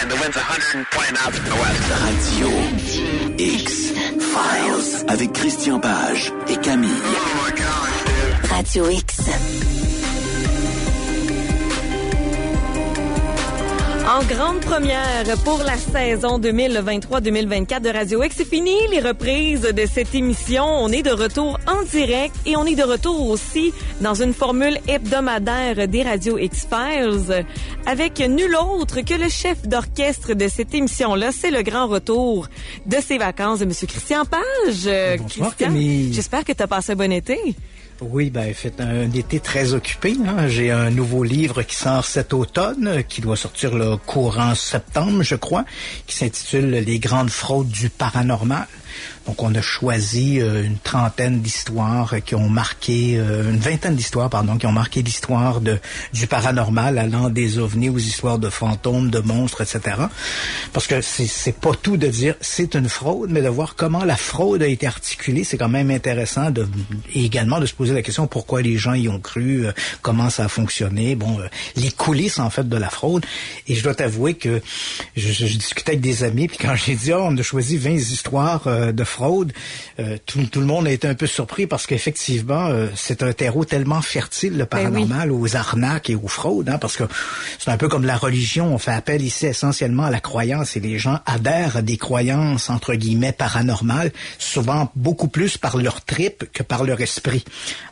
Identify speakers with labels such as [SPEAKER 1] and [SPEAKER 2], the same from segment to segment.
[SPEAKER 1] 10. The wind's 120 knots from the west.
[SPEAKER 2] Radio X Files avec Christian Page et Camille.
[SPEAKER 1] Oh my gosh, dude.
[SPEAKER 3] Radio X.
[SPEAKER 4] En grande première pour la saison 2023-2024 de Radio X, c'est fini les reprises de cette émission. On est de retour en direct et on est de retour aussi dans une formule hebdomadaire des Radio X Files avec nul autre que le chef d'orchestre de cette émission-là. C'est le grand retour de ses vacances de Monsieur Christian Page.
[SPEAKER 5] Bonsoir,
[SPEAKER 4] Christian, j'espère que tu as passé un bon été.
[SPEAKER 5] Oui, ben, fait un été très occupé. hein. J'ai un nouveau livre qui sort cet automne, qui doit sortir le courant septembre, je crois, qui s'intitule Les grandes fraudes du paranormal. Donc, on a choisi euh, une trentaine d'histoires qui ont marqué, euh, une vingtaine d'histoires, pardon, qui ont marqué l'histoire de du paranormal, allant des ovnis aux histoires de fantômes, de monstres, etc. Parce que c'est pas tout de dire c'est une fraude, mais de voir comment la fraude a été articulée, c'est quand même intéressant de et également de se poser la question pourquoi les gens y ont cru, euh, comment ça a fonctionné, bon, les coulisses en fait de la fraude. Et je dois t'avouer que je, je discutais avec des amis, puis quand j'ai dit oh, on a choisi 20 histoires de fraude, euh, tout, tout le monde a été un peu surpris parce qu'effectivement euh, c'est un terreau tellement fertile le
[SPEAKER 4] Ben oui.
[SPEAKER 5] paranormal aux arnaques et aux fraudes, hein, parce que c'est un peu comme la religion. On fait appel ici essentiellement à la croyance et les gens adhèrent à des croyances entre guillemets paranormales, souvent beaucoup plus par leur trip que par leur esprit.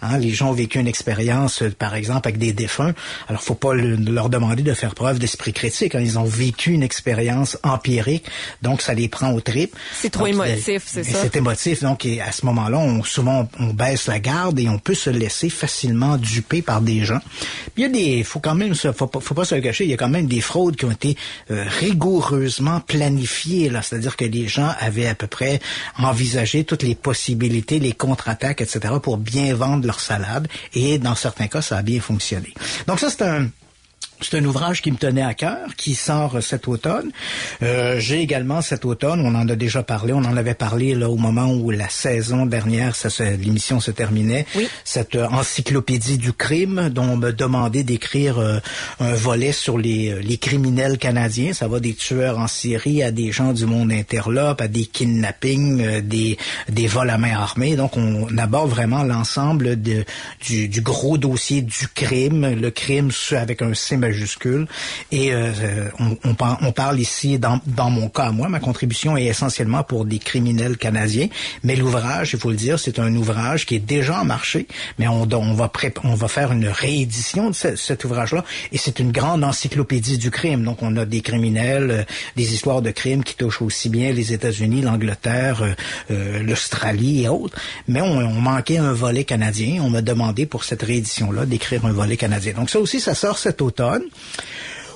[SPEAKER 5] Hein, les gens ont vécu une expérience, par exemple, avec des défunts. Alors, faut pas le- leur demander de faire preuve d'esprit critique. hein. Ils ont vécu une expérience empirique, donc ça les prend au trip.
[SPEAKER 4] C'est trop
[SPEAKER 5] Donc,
[SPEAKER 4] émotif, c'est
[SPEAKER 5] et? C'est émotif, donc et à ce moment-là, on, souvent on baisse la garde et on peut se laisser facilement duper par des gens. Puis il y a des, faut quand même, faut, pas- se cacher, il y a quand même des fraudes qui ont été euh, rigoureusement planifiées là, c'est-à-dire que les gens avaient à peu près envisagé toutes les possibilités, les contre-attaques, etc. pour bien vendre leur salade et dans certains cas, ça a bien fonctionné. Donc ça c'est un c'est un ouvrage qui me tenait à cœur, qui sort cet automne. Euh, J'ai également cet automne, on en a déjà parlé, on en avait parlé là au moment où la saison dernière, l'émission se terminait.
[SPEAKER 4] Oui.
[SPEAKER 5] Cette euh, encyclopédie du crime dont on me demandait d'écrire euh, un volet sur les, euh, les criminels canadiens. Ça va des tueurs en Syrie à des gens du monde interlope, à des kidnappings, des, des vols à main armée. Donc on aborde vraiment l'ensemble du, du gros dossier du crime, le crime avec un C Et euh, euh, on, on, par- on parle ici, dans, dans mon cas, moi, ma contribution est essentiellement pour des criminels canadiens. Mais l'ouvrage, il faut le dire, c'est un ouvrage qui est déjà en marché, mais on, on, va, on va faire une réédition de ce- cet ouvrage-là. Et c'est une grande encyclopédie du crime. Donc on a des criminels, euh, des histoires de crimes qui touchent aussi bien les États-Unis, l'Angleterre, euh, euh, l'Australie et autres. Mais on, on manquait un volet canadien. On m'a demandé pour cette réédition-là d'écrire un volet canadien. Donc ça aussi, ça sort cet automne.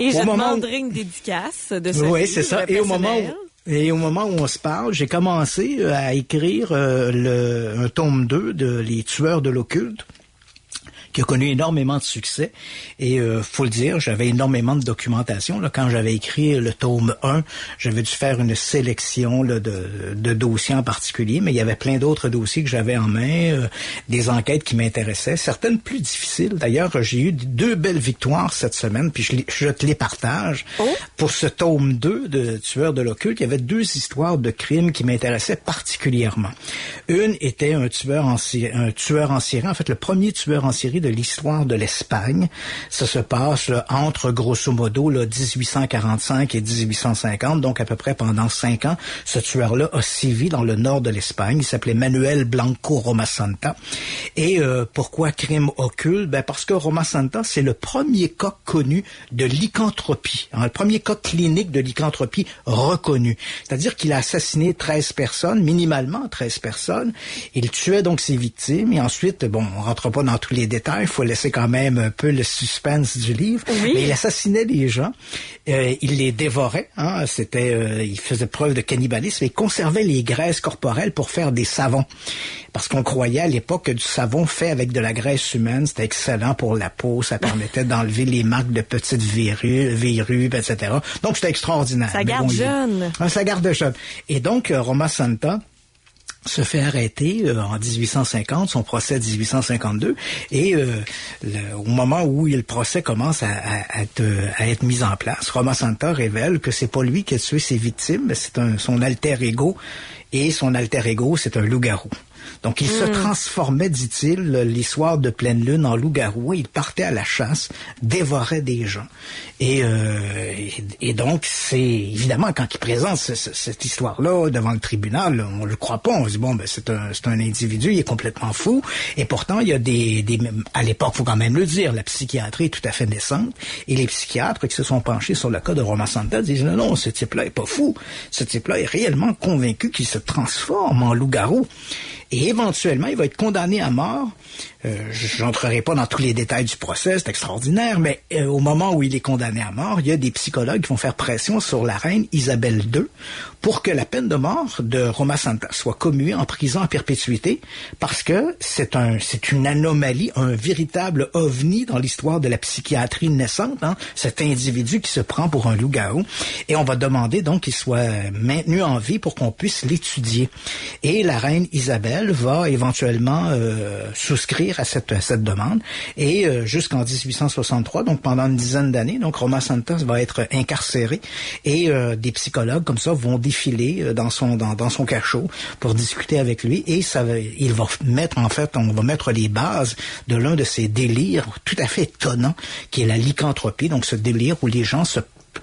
[SPEAKER 4] Et je
[SPEAKER 5] Au moment où-
[SPEAKER 4] demanderai une dédicace de ce
[SPEAKER 5] Oui, c'est ça. Et au moment où, et au moment où on se parle, j'ai commencé euh, à écrire euh, le, un tome 2 de Les tueurs de l'occulte qui a connu énormément de succès. Et euh, faut le dire, j'avais énormément de documentation. Là, quand j'avais écrit le tome 1, j'avais dû faire une sélection là, de, de dossiers en particulier, mais il y avait plein d'autres dossiers que j'avais en main, euh, des enquêtes qui m'intéressaient, certaines plus difficiles. D'ailleurs, j'ai eu deux belles victoires cette semaine, puis je, je te les partage. Pour ce tome 2 de Tueurs de l'occulte, il y avait deux histoires de crimes qui m'intéressaient particulièrement. Une était un tueur en un tueur en Syrie, en fait le premier tueur en Syrie de l'histoire de l'Espagne. Ça se passe là, entre grosso modo là, 1845 et 1850, donc à peu près pendant cinq ans. Ce tueur-là a sévi dans le nord de l'Espagne. Il s'appelait Manuel Blanco Romasanta. Et euh, pourquoi crime occulte? Ben parce que Romasanta, c'est le premier cas connu de lycanthropie, hein, le premier cas clinique de lycanthropie reconnu. C'est-à-dire qu'il a assassiné 13 personnes, minimalement 13 personnes. Il tuait donc ses victimes et ensuite, bon, on rentre pas dans tous les détails, il faut laisser quand même un peu le suspense du livre.
[SPEAKER 4] Oui.
[SPEAKER 5] Mais il assassinait les gens, euh, il les dévorait, hein, c'était, euh, il faisait preuve de cannibalisme et il conservait les graisses corporelles pour faire des savons. Parce qu'on croyait à l'époque que du savon fait avec de la graisse humaine, c'était excellent pour la peau, ça permettait d'enlever les marques de petites verrues, verrues, etc. Donc c'était extraordinaire.
[SPEAKER 4] Ça garde jeune.
[SPEAKER 5] Ah, ça garde jeune. Et donc, euh, Roma Santa, se fait arrêter euh, en 1850, son procès de 1852, et euh, au moment où le procès commence à, être, à, mis en place, Roma Santa révèle que c'est pas lui qui a tué ses victimes, mais c'est son alter ego, et son alter ego, c'est un loup-garou. Donc, il se hmm. transformait, dit-il, les soirs de pleine lune en loup-garou. Il partait à la chasse, dévorait des gens. Et, euh, et, donc, c'est évidemment quand il présente cette histoire-là devant le tribunal, on le croit pas. On se dit bon, ben c'est un, c'est un individu, il est complètement fou. Et pourtant, il y a des, des à l'époque, faut quand même le dire, la psychiatrie est tout à fait naissante. Et les psychiatres qui se sont penchés sur le cas de Roma Santa disent non, non, ce type-là est pas fou. Ce type-là est réellement convaincu qu'il se transforme en loup-garou. Et éventuellement, il va être condamné à mort euh, J'entrerai pas dans tous les détails du procès, c'est extraordinaire, mais euh, au moment où il est condamné à mort, il y a des psychologues qui vont faire pression sur la reine Isabelle II pour que la peine de mort de Roma Santa soit commuée en prison à perpétuité, parce que c'est un, c'est une anomalie, un véritable ovni dans l'histoire de la psychiatrie naissante, hein, cet individu qui se prend pour un loup-garou, et on va demander donc qu'il soit maintenu en vie pour qu'on puisse l'étudier. Et la reine Isabelle va éventuellement euh, souscrire à cette, cette demande. Et euh, jusqu'en 1863, donc pendant une dizaine d'années, donc Roma Santos va être incarcéré et euh, des psychologues comme ça vont défiler euh, dans son dans, dans son cachot pour discuter avec lui et ça va, il va mettre en fait on va mettre les bases de l'un de ces délires tout à fait étonnants qui est la lycanthropie donc ce délire où les gens se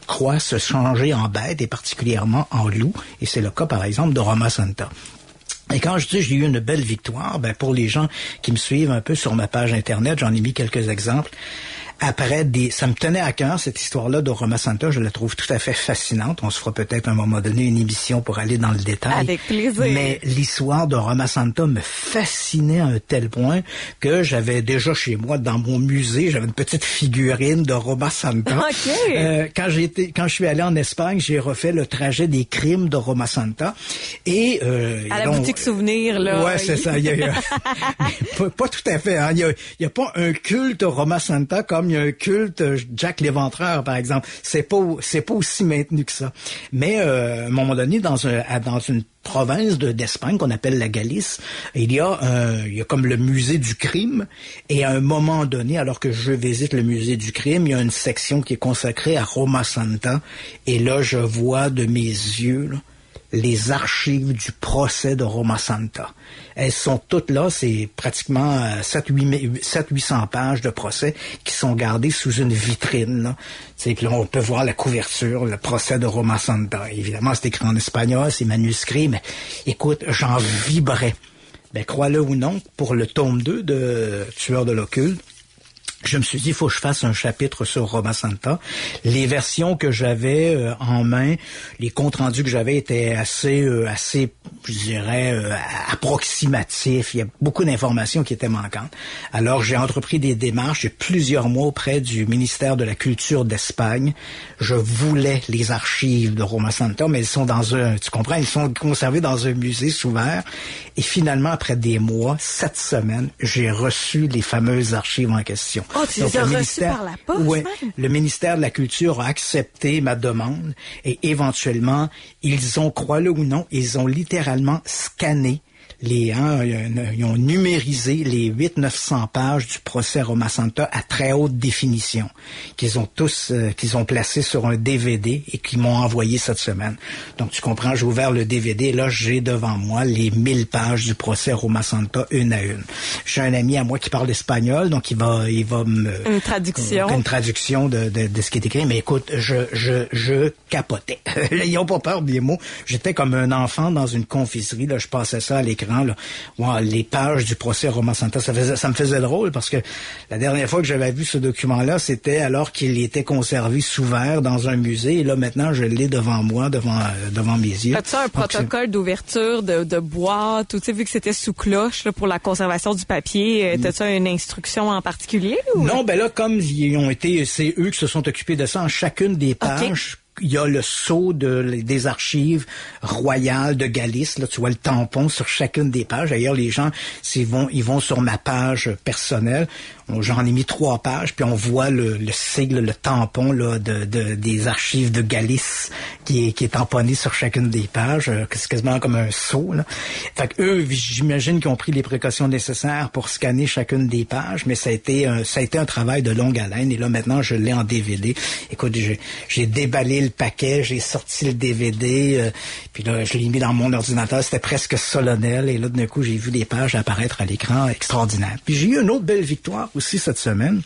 [SPEAKER 5] croient se changer en bête et particulièrement en loup et c'est le cas par exemple de Roma Santa. Et quand je dis j'ai eu une belle victoire, ben pour les gens qui me suivent un peu sur ma page internet, j'en ai mis quelques exemples après des... Ça me tenait à cœur, cette histoire-là de Roma Santa. Je la trouve tout à fait fascinante. On se fera peut-être à un moment donné une émission pour aller dans le détail.
[SPEAKER 4] Avec plaisir.
[SPEAKER 5] Mais l'histoire de Roma Santa me fascinait à un tel point que j'avais déjà chez moi, dans mon musée, j'avais une petite figurine de Roma Santa.
[SPEAKER 4] Euh,
[SPEAKER 5] quand j'ai été, quand je suis allé en Espagne, j'ai refait le trajet des crimes de Roma Santa. Et,
[SPEAKER 4] euh, à la boutique souvenir, là.
[SPEAKER 5] Ouais, c'est ça. pas, tout à fait. Hein. Il n'y a, a, pas un culte Roma Santa comme un culte Jack l'Éventreur, par exemple. C'est pas, c'est pas aussi maintenu que ça. Mais euh, à un moment donné, dans, un, dans une province de, d'Espagne qu'on appelle la Galice, il y a il y a comme le musée du crime et à un moment donné, alors que je visite le musée du crime, il y a une section qui est consacrée à Roma Santa et là je vois de mes yeux les archives du procès de Roma Santa. Elles sont toutes là, c'est pratiquement 700-800 pages de procès qui sont gardées sous une vitrine. Là. Puis là, on peut voir la couverture, le procès de Roma Santa. Évidemment, c'est écrit en espagnol, c'est manuscrit, mais écoute, j'en vibrais. Ben, crois-le ou non, pour le tome 2 de Tueur de l'occulte, je me suis dit, il faut que je fasse un chapitre sur Roma Santa. Les versions que j'avais euh, en main, les comptes rendus que j'avais étaient assez, euh, assez, je dirais, euh, approximatifs. Il y a beaucoup d'informations qui étaient manquantes. Alors, j'ai entrepris des démarches. J'ai plusieurs mois auprès du ministère de la Culture d'Espagne. Je voulais les archives de Roma Santa, mais ils sont dans un, tu comprends, ils sont conservés dans un musée sous verre. Et finalement, après des mois, sept semaines, j'ai reçu les fameuses archives en question.
[SPEAKER 4] Oh, tu les as reçus par la poste? Oui.
[SPEAKER 5] Le ministère de la Culture a accepté ma demande et éventuellement, ils ont, crois-le ou non, ils ont littéralement scanné les, hein, ils ont numérisé les 800-900 pages du procès Roma Santa à très haute définition, qu'ils ont tous, euh, qu'ils ont placé sur un DVD et qu'ils m'ont envoyé cette semaine. Donc, tu comprends, j'ai ouvert le DVD, là, j'ai devant moi les 1000 pages du procès Roma Santa, une à une. J'ai un ami à moi qui parle espagnol, donc il va, il va me...
[SPEAKER 4] Une traduction.
[SPEAKER 5] Une traduction de, de, de ce qui est écrit. Mais écoute, je, je, je capotais. Ils ont pas peur des mots. J'étais comme un enfant dans une confiserie, là, je passais ça à l'écran les pages du procès Roma Santa, ça, faisait, ça me faisait drôle parce que la dernière fois que j'avais vu ce document-là, c'était alors qu'il était conservé sous verre dans un musée. Et là, maintenant, je l'ai devant moi, devant, euh, devant mes yeux.
[SPEAKER 4] As-tu un protocole d'ouverture de, de boîte, tu sais, vu que c'était sous cloche pour la conservation du papier, euh, as-tu une instruction en particulier?
[SPEAKER 5] Non, ben là, comme ils ont été, c'est eux qui se sont occupés de ça en chacune des pages il y a le sceau de, des archives royales de Galice. Là, tu vois le tampon sur chacune des pages. D'ailleurs, les gens, s'ils vont, ils vont sur ma page personnelle. J'en ai mis trois pages, puis on voit le, le sigle, le tampon là, de, de, des archives de Galice qui est, qui est tamponné sur chacune des pages. Euh, C'est quasiment comme un sceau. Là. Fait que eux, j'imagine qu'ils ont pris les précautions nécessaires pour scanner chacune des pages, mais ça a été un, ça a été un travail de longue haleine. Et là, maintenant, je l'ai en DVD. Écoute, j'ai déballé paquet, j'ai sorti le DVD, euh, puis là, je l'ai mis dans mon ordinateur. C'était presque solennel. Et là, d'un coup, j'ai vu des pages apparaître à l'écran extraordinaire. Puis j'ai eu une autre belle victoire aussi cette semaine.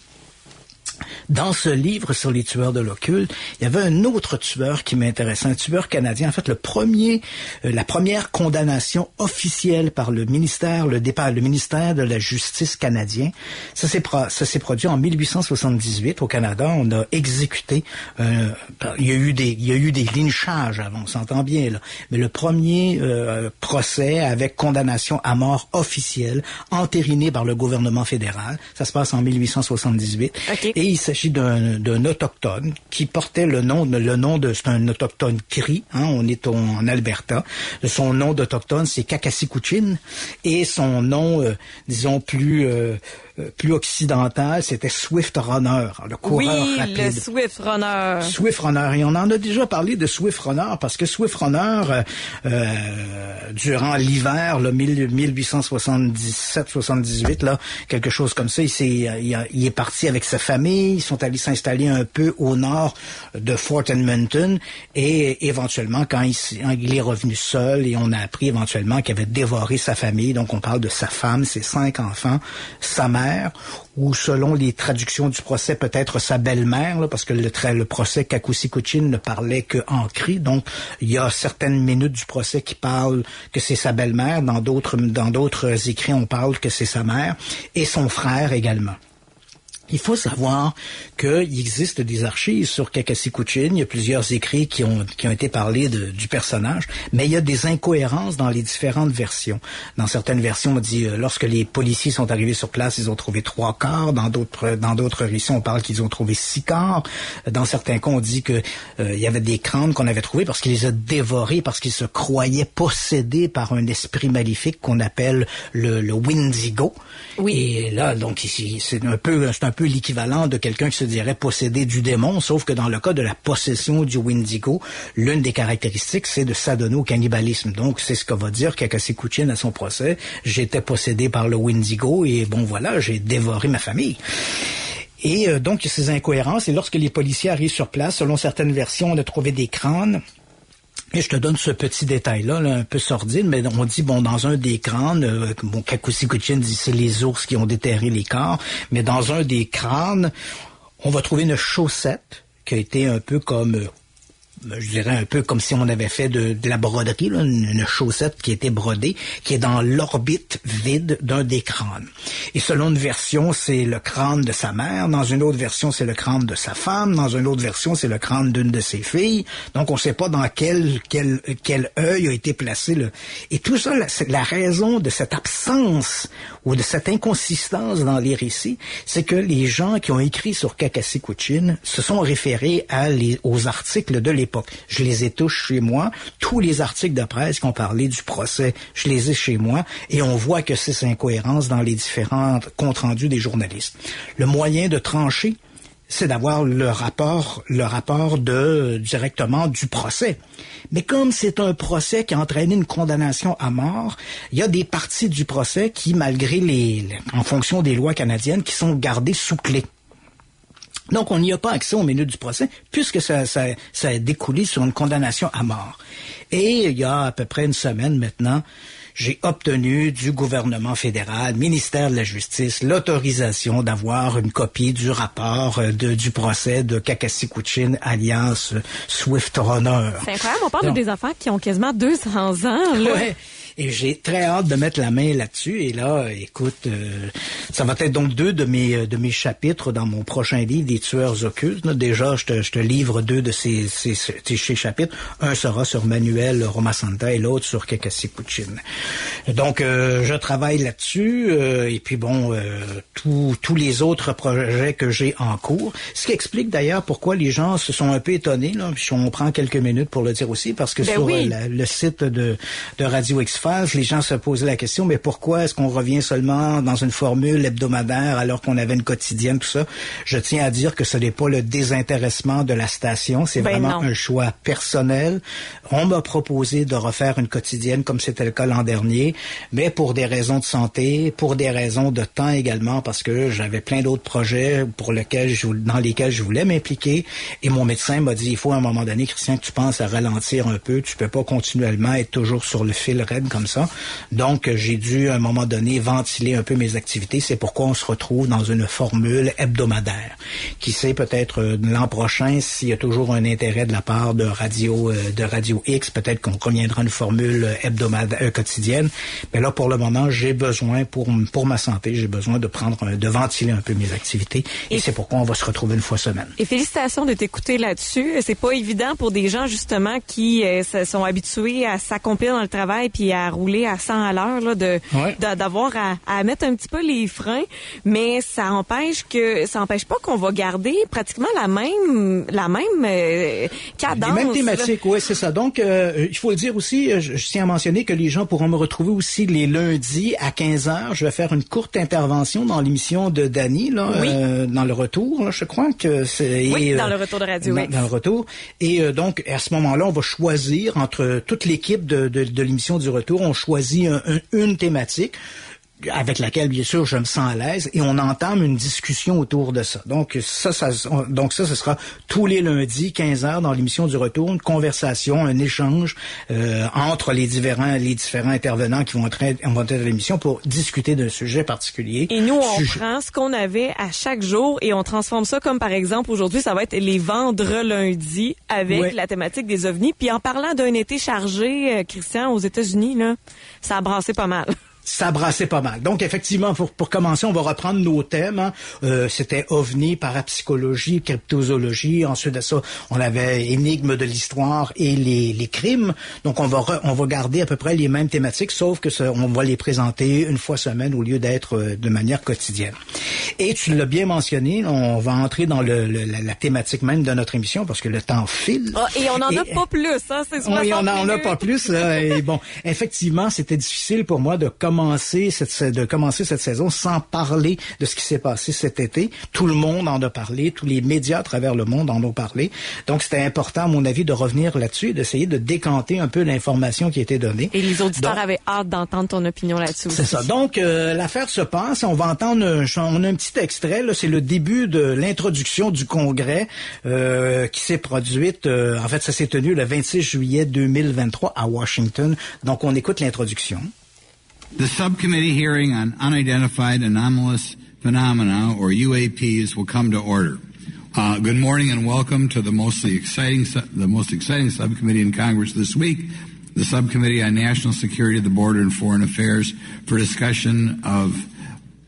[SPEAKER 5] Dans ce livre sur les tueurs de l'occulte, il y avait un autre tueur qui m'intéressait, un tueur canadien. En fait, le premier, euh, la première condamnation officielle par le ministère, le départ, le ministère de la Justice canadien. Ça s'est ça s'est produit en 1878 au Canada. On a exécuté. Euh, il y a eu des, il y a eu des lynchages avant, on s'entend bien là. Mais le premier euh, procès avec condamnation à mort officielle, entériné par le gouvernement fédéral, ça se passe en 1878.
[SPEAKER 4] Okay.
[SPEAKER 5] Et il s'agit d'un autochtone qui portait le nom, le nom de, c'est un autochtone cri, hein, on est en Alberta. Son nom d'autochtone, c'est Kakasikuchin, et son nom, euh, disons, plus, euh, plus occidental, c'était Swift Runner, le coureur
[SPEAKER 4] oui,
[SPEAKER 5] rapide.
[SPEAKER 4] le Swift Runner.
[SPEAKER 5] Swift Runner. Et on en a déjà parlé de Swift Runner parce que Swift Runner, euh, euh, durant l'hiver, le 1877-78, là, quelque chose comme ça, il, est, il, il, est parti avec sa famille. Ils sont allés s'installer un peu au nord de Fort Edmonton et éventuellement, quand il, il est revenu seul et on a appris éventuellement qu'il avait dévoré sa famille, donc on parle de sa femme, ses cinq enfants, sa mère ou selon les traductions du procès, peut-être sa belle-mère, parce que le, le procès Kakusikuchin ne parlait qu'en cri. Donc, il y a certaines minutes du procès qui parlent que c'est sa belle-mère. Dans d'autres, dans d'autres écrits, on parle que c'est sa mère et son frère également. Il faut savoir qu'il existe des archives sur Kakasikuchin. Il y a plusieurs écrits qui ont, qui ont été parlés de, du personnage, mais il y a des incohérences dans les différentes versions. Dans certaines versions, on dit euh, lorsque les policiers sont arrivés sur place, ils ont trouvé trois corps. Dans d'autres, dans d'autres récits, on parle qu'ils ont trouvé six corps. Dans certains cas, on dit que euh, il y avait des crânes qu'on avait trouvés parce qu'il les a dévorés, parce qu'ils se croyaient possédés par un esprit maléfique qu'on appelle le, le Windigo.
[SPEAKER 4] Oui.
[SPEAKER 5] Et là, donc ici, c'est un peu, c'est un peu l'équivalent de quelqu'un qui se dirait possédé du démon, sauf que dans le cas de la possession du Windigo, l'une des caractéristiques, c'est de s'adonner au cannibalisme. Donc, c'est ce que va dire Kakasikuchin à son procès. J'étais possédé par le Windigo et bon, voilà, j'ai dévoré ma famille. Et euh, donc, ces incohérences. Et lorsque les policiers arrivent sur place, selon certaines versions, on a trouvé des crânes. Et je te donne ce petit détail-là, là, un peu sordide, mais on dit, bon, dans un des crânes, euh, bon, Kakusikuchin dit c'est les ours qui ont déterré les corps, mais dans un des crânes, on va trouver une chaussette qui a été un peu comme euh, je dirais un peu comme si on avait fait de, la broderie, une, chaussette qui était brodée, qui est dans l'orbite vide d'un des crânes. Et selon une version, c'est le crâne de sa mère, dans une autre version, c'est le crâne de sa femme, dans une autre version, c'est le crâne d'une de ses filles. Donc, on ne sait pas dans quel, quel, quel œil a été placé le... Et tout ça, c'est la raison de cette absence ou de cette inconsistance dans les récits, c'est que les gens qui ont écrit sur Kakasikuchin se sont référés aux articles de l'époque. Je les ai tous chez moi. Tous les articles de presse qui ont parlé du procès, je les ai chez moi. Et on voit que c'est incohérence dans les différents comptes rendus des journalistes. Le moyen de trancher, c'est d'avoir le rapport, le rapport de directement du procès. Mais comme c'est un procès qui a entraîné une condamnation à mort, il y a des parties du procès qui, malgré les, en fonction des lois canadiennes, qui sont gardées sous clé. Donc, on n'y a pas accès aux minutes du procès, puisque ça, ça, ça a découlé sur une condamnation à mort. Et il y a à peu près une semaine maintenant, j'ai obtenu du gouvernement fédéral, ministère de la Justice, l'autorisation d'avoir une copie du rapport de, du procès de Kakasikuchin alliance Swift Runner.
[SPEAKER 4] C'est incroyable, on parle Donc, de des enfants qui ont quasiment 200 ans. Là.
[SPEAKER 5] Ouais. Et j'ai très hâte de mettre la main là-dessus. Et là, écoute, euh, ça va être donc deux de mes euh, de mes chapitres dans mon prochain livre des tueurs occultes. Déjà, je te, je te livre deux de ces, ces, ces, chapitres. Un sera sur Manuel Romasanta et l'autre sur Kekasi Puccin. Donc, euh, je travaille là-dessus. et puis bon, tous les autres projets que j'ai en cours. Ce qui explique d'ailleurs pourquoi les gens se sont un peu étonnés. Là, on prend quelques minutes pour le dire aussi, parce que
[SPEAKER 4] ben
[SPEAKER 5] sur le site de, de Radio Les gens se posaient la question, mais pourquoi est-ce qu'on revient seulement dans une formule hebdomadaire alors qu'on avait une quotidienne, tout ça? Je tiens à dire que ce n'est pas le désintéressement de la station, c'est
[SPEAKER 4] ben
[SPEAKER 5] vraiment un choix personnel. On m'a proposé de refaire une quotidienne comme c'était le cas l'an dernier, mais pour des raisons de santé, pour des raisons de temps également, parce que j'avais plein d'autres projets pour lesquels je, dans lesquels je voulais m'impliquer. Et mon médecin m'a dit, il faut à un moment donné, Christian, que tu penses à ralentir un peu. Tu peux pas continuellement être toujours sur le fil raide comme ça. Donc, j'ai dû, à un moment donné, ventiler un peu mes activités. C'est pourquoi on se retrouve dans une formule hebdomadaire. Qui sait, peut-être euh, l'an prochain, s'il y a toujours un intérêt de la part de Radio, euh, de Radio X, peut-être qu'on reviendra à une formule hebdomadaire, euh, quotidienne. Mais là, pour le moment, j'ai besoin, pour, pour ma santé, j'ai besoin de prendre, de ventiler un peu mes activités. Et, et c'est pourquoi on va se retrouver une fois semaine.
[SPEAKER 4] Et félicitations de t'écouter là-dessus. C'est pas évident pour des gens, justement, qui euh, sont habitués à s'accomplir dans le travail puis à rouler à 100 à l'heure, de, d'avoir à, à, mettre un petit peu les freins. Mais ça empêche que, ça empêche pas qu'on va garder pratiquement la même, la même euh, cadence.
[SPEAKER 5] Les mêmes thématiques, oui, c'est ça. Donc, euh, il faut le dire aussi, je, tiens à mentionner que les gens pourront me retrouver aussi les lundis à 15 heures. Je vais faire une courte intervention dans l'émission de Dany, là, dans le retour, je crois que c'est.
[SPEAKER 4] Oui, dans le retour de Radio
[SPEAKER 5] Dans le retour. Et donc, à ce moment-là, on va choisir entre toute l'équipe de, de, l'émission du retour, on choisit une thématique avec laquelle bien sûr je me sens à l'aise et on entame une discussion autour de ça. Donc ça, ça donc ça ce sera tous les lundis 15 heures dans l'émission du retour une conversation, un échange euh, entre les différents les différents intervenants qui vont être vont être à l'émission pour discuter d'un sujet particulier.
[SPEAKER 4] Et nous on prend ce qu'on avait à chaque jour et on transforme ça comme par exemple aujourd'hui ça va être les vendre lundi avec la thématique des ovnis puis en parlant d'un été chargé euh, Christian aux États-Unis là, ça a brassé pas mal.
[SPEAKER 5] ça brassait pas mal. Donc effectivement, pour, pour commencer, on va reprendre nos thèmes. Hein. Euh, C'était ovni, parapsychologie, cryptozoologie. Ensuite de ça, on avait énigmes de l'histoire et les, les, crimes. Donc on va on va garder à peu près les mêmes thématiques, sauf que ça, on va les présenter une fois semaine au lieu d'être euh, de manière quotidienne. Et tu l'as bien mentionné, on va entrer dans le, la, thématique même de notre émission parce que le temps file.
[SPEAKER 4] Ah, et on n'en a pas plus, hein, c'est
[SPEAKER 5] Oui, on n'en a pas plus. et bon, effectivement, c'était difficile pour moi de commencer cette, de commencer cette saison sans parler de ce qui s'est passé cet été. Tout le monde en a parlé, tous les médias à travers le monde en ont parlé. Donc, c'était important, à mon avis, de revenir là-dessus et d'essayer de décanter un peu l'information qui était donnée.
[SPEAKER 4] Et les auditeurs avaient hâte d'entendre ton opinion là-dessus.
[SPEAKER 5] C'est ça. Donc, euh, l'affaire se passe. On va entendre, un, on a un petit extrait. C'est le début de l'introduction du congrès euh, qui s'est produite. Euh, en fait, ça s'est tenu le 26 juillet 2023 à Washington. Donc, on écoute l'introduction.
[SPEAKER 3] The subcommittee hearing on unidentified anomalous phenomena, or UAPs, will come to order. Uh, good morning and welcome to the mostly exciting, the most exciting subcommittee in Congress this week, the Subcommittee on National Security, the Border and Foreign Affairs, for discussion of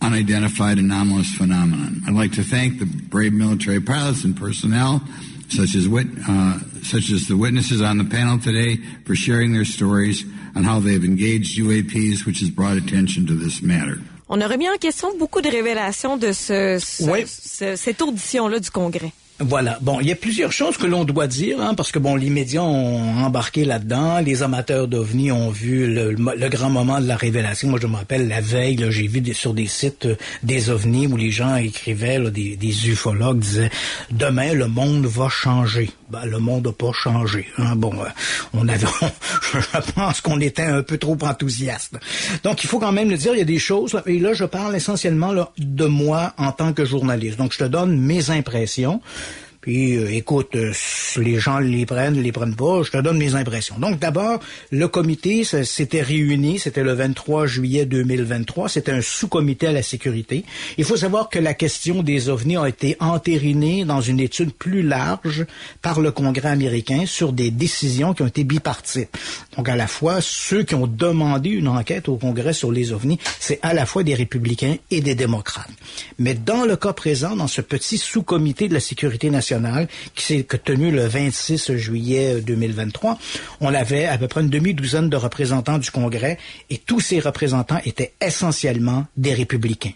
[SPEAKER 3] unidentified anomalous phenomenon. I'd like to thank the brave military pilots and personnel, such as, wit, uh, such as the witnesses on the panel today, for sharing their stories on how they have engaged UAPs, which has brought attention to this matter.
[SPEAKER 4] On a remis en question beaucoup de révélations de ce, ce, oui. ce cette audition-là du Congrès.
[SPEAKER 5] Voilà. Bon, il y a plusieurs choses que l'on doit dire, hein, parce que bon, les médias ont embarqué là-dedans. Les amateurs d'OVNI ont vu le, le, grand moment de la révélation. Moi, je me rappelle la veille, j'ai vu des, sur des sites euh, des OVNI où les gens écrivaient, là, des, des, ufologues disaient demain le monde va changer. Ben, le monde n'a pas changé. Hein. Bon, euh, on avait, je pense qu'on était un peu trop enthousiaste. Donc, il faut quand même le dire. Il y a des choses. et là, je parle essentiellement là, de moi en tant que journaliste. Donc, je te donne mes impressions. Puis, euh, écoute, euh, les gens les prennent, les prennent pas, je te donne mes impressions. Donc, d'abord, le comité s'était réuni, c'était le 23 juillet 2023, c'était un sous-comité à la sécurité. Il faut savoir que la question des ovnis a été entérinée dans une étude plus large par le Congrès américain sur des décisions qui ont été bipartites. Donc, à la fois, ceux qui ont demandé une enquête au Congrès sur les ovnis, c'est à la fois des républicains et des démocrates. Mais dans le cas présent, dans ce petit sous-comité de la sécurité nationale qui s'est tenu le 26 juillet 2023, on avait à peu près une demi-douzaine de représentants du Congrès et tous ces représentants étaient essentiellement des républicains.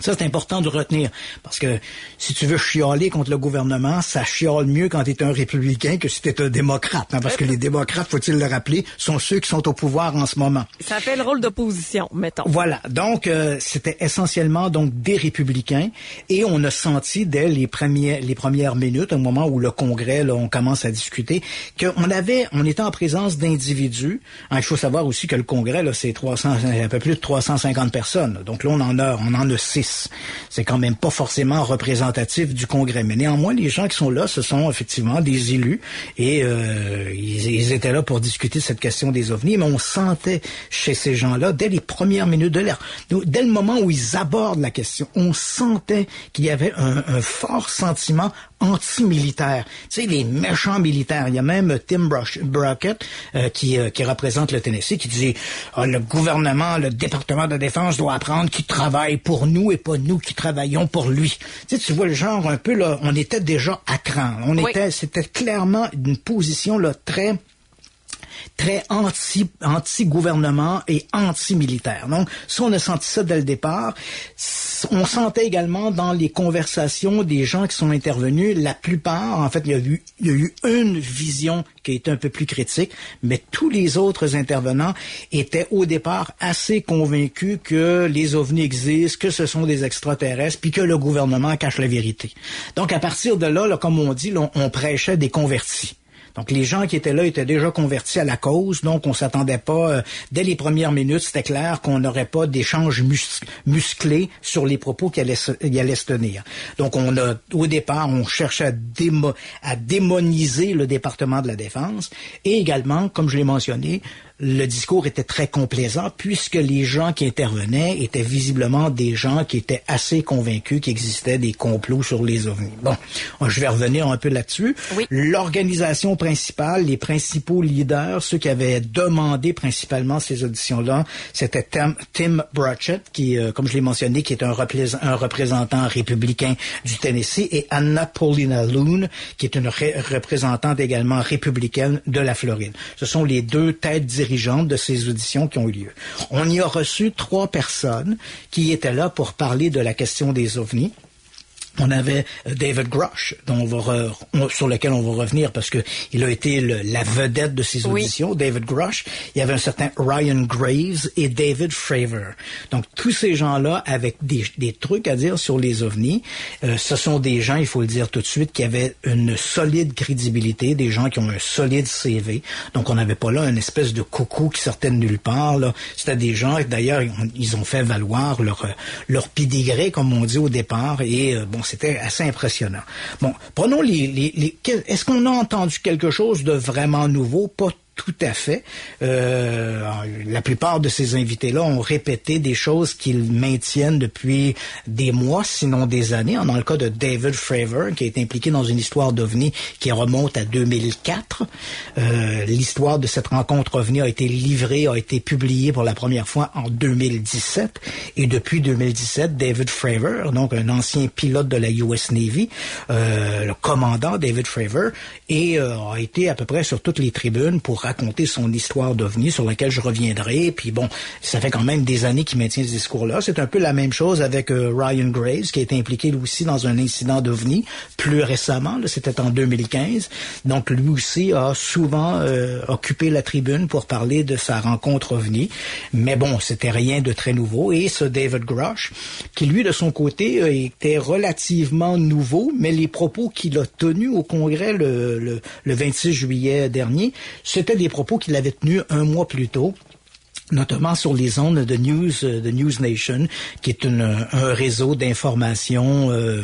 [SPEAKER 5] Ça, c'est important de retenir. Parce que si tu veux chialer contre le gouvernement, ça chiale mieux quand tu es un républicain que si tu es un démocrate. Hein, parce que les démocrates, faut-il le rappeler, sont ceux qui sont au pouvoir en ce moment.
[SPEAKER 4] Ça fait le rôle d'opposition, mettons.
[SPEAKER 5] Voilà. Donc, euh, c'était essentiellement donc des républicains. Et on a senti dès les premières, les premières minutes, au moment où le Congrès, là, on commence à discuter, qu'on avait, on était en présence d'individus. Hein, il faut savoir aussi que le Congrès, là, c'est 300, un peu plus de 350 personnes. Donc là, on en a, on en a six c'est quand même pas forcément représentatif du Congrès. Mais néanmoins, les gens qui sont là, ce sont effectivement des élus et euh, ils, étaient là pour discuter cette question des ovnis. Mais on sentait chez ces gens-là, dès les premières minutes de l'ère, dès le moment où ils abordent la question, on sentait qu'il y avait un, fort sentiment anti-militaire. Tu sais, les méchants militaires. Il y a même Tim Brockett, euh, qui, euh, qui représente le Tennessee, qui dit ah, le gouvernement, le département de défense doit apprendre qu'il travaille pour nous pas nous qui travaillons pour lui. Tu sais, tu vois le genre un peu là, on était déjà à cran. On était, c'était clairement une position là très très anti, anti-gouvernement et anti-militaire. Donc, si on a senti ça dès le départ, on sentait également dans les conversations des gens qui sont intervenus, la plupart, en fait, il y a eu, il y a eu une vision qui était un peu plus critique, mais tous les autres intervenants étaient au départ assez convaincus que les ovnis existent, que ce sont des extraterrestres, puis que le gouvernement cache la vérité. Donc, à partir de là, là comme on dit, on prêchait des convertis. Donc les gens qui étaient là étaient déjà convertis à la cause, donc on s'attendait pas, euh, dès les premières minutes, c'était clair qu'on n'aurait pas d'échange musclé sur les propos qui allaient, se, tenir. Donc on a, au départ, on cherchait à démoniser le département de la défense et également, comme je l'ai mentionné, le discours était très complaisant puisque les gens qui intervenaient étaient visiblement des gens qui étaient assez convaincus qu'il existait des complots sur les ovnis. Bon, je vais revenir un peu là-dessus. L'organisation principale, les principaux leaders, ceux qui avaient demandé principalement ces auditions-là, c'était Tim, Tim qui, euh, comme je l'ai mentionné, qui est un, un, représentant républicain du Tennessee, et Anna Paulina Loon, qui est une représentante également républicaine de la Floride. Ce sont les deux têtes dirigeantes de ces auditions qui ont eu lieu. On y a reçu trois personnes qui étaient là pour parler de la question des ovnis on avait euh, David Grush, dont on va sur lequel on va revenir parce que il a été la vedette de ces auditions. David Grush. Il y avait un certain Ryan Graves et David Fravor. Donc tous ces gens-là avec des, des, trucs à dire sur les ovnis. Euh, ce sont des gens, il faut le dire tout de suite, qui avaient une solide crédibilité, des gens qui ont un solide CV. Donc on n'avait pas là une espèce de coucou qui sortait de nulle part. C'était des gens, d'ailleurs, ils ont fait valoir leur leur pédigré, comme on dit au départ. Et euh, c'était assez impressionnant. Bon, prenons les, les, les est-ce qu'on a entendu quelque chose de vraiment nouveau? Pas tout à fait. Euh, la plupart de ces invités-là ont répété des choses qu'ils maintiennent depuis des mois, sinon des années. Dans le cas de David Fravor, qui est impliqué dans une histoire d'OVNI qui remonte à 2004. Euh, l'histoire de cette rencontre OVNI a été livrée, a été publiée pour la première fois en 2017. Et depuis 2017, David Fravor, donc un ancien pilote de la US Navy, euh, le commandant David Fravor, et a été à peu près sur toutes les tribunes pour raconter son histoire d'OVNI sur laquelle je reviendrai. Puis bon, ça fait quand même des années qu'il maintient ce discours-là. C'est un peu la même chose avec euh, Ryan Graves, qui a été impliqué lui aussi dans un incident d'OVNI plus récemment. C'était en 2015. Donc lui aussi a souvent euh, occupé la tribune pour parler de sa rencontre OVNI. Mais bon, c'était rien de très nouveau. Et ce David Grush, qui lui de son côté euh, était relativement nouveau, mais les propos qu'il a tenus au Congrès le, le, le 26 juillet dernier, c'était des propos qu'il avait tenus un mois plus tôt notamment sur les ondes de News, euh, de News Nation, qui est une, un réseau d'information, euh,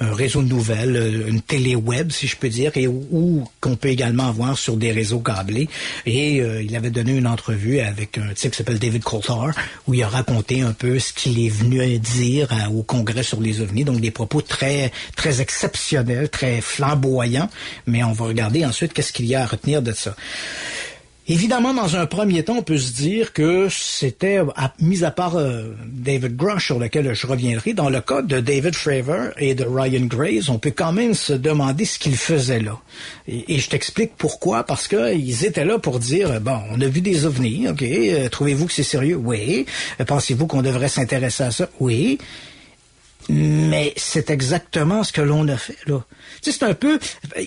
[SPEAKER 5] un réseau de nouvelles, euh, une télé web, si je peux dire, et où qu'on peut également avoir sur des réseaux câblés. Et il avait donné une entrevue avec un type qui s'appelle David Coulthard, où il a raconté un peu ce qu'il est venu dire au Congrès sur les ovnis, donc des propos très très exceptionnels, très flamboyants. Mais on va regarder ensuite qu'est-ce qu'il y a à retenir de ça. Évidemment, dans un premier temps, on peut se dire que c'était, mis à part euh, David Grush, sur lequel je reviendrai, dans le cas de David Fravor et de Ryan Graves, on peut quand même se demander ce qu'ils faisaient là. Et, je t'explique pourquoi, parce qu'ils étaient là pour dire, bon, on a vu des ovnis, ok, euh, trouvez-vous que c'est sérieux? Oui. Pensez-vous qu'on devrait s'intéresser à ça? Oui. Mais c'est exactement ce que l'on a fait, là. Tu sais, c'est un peu,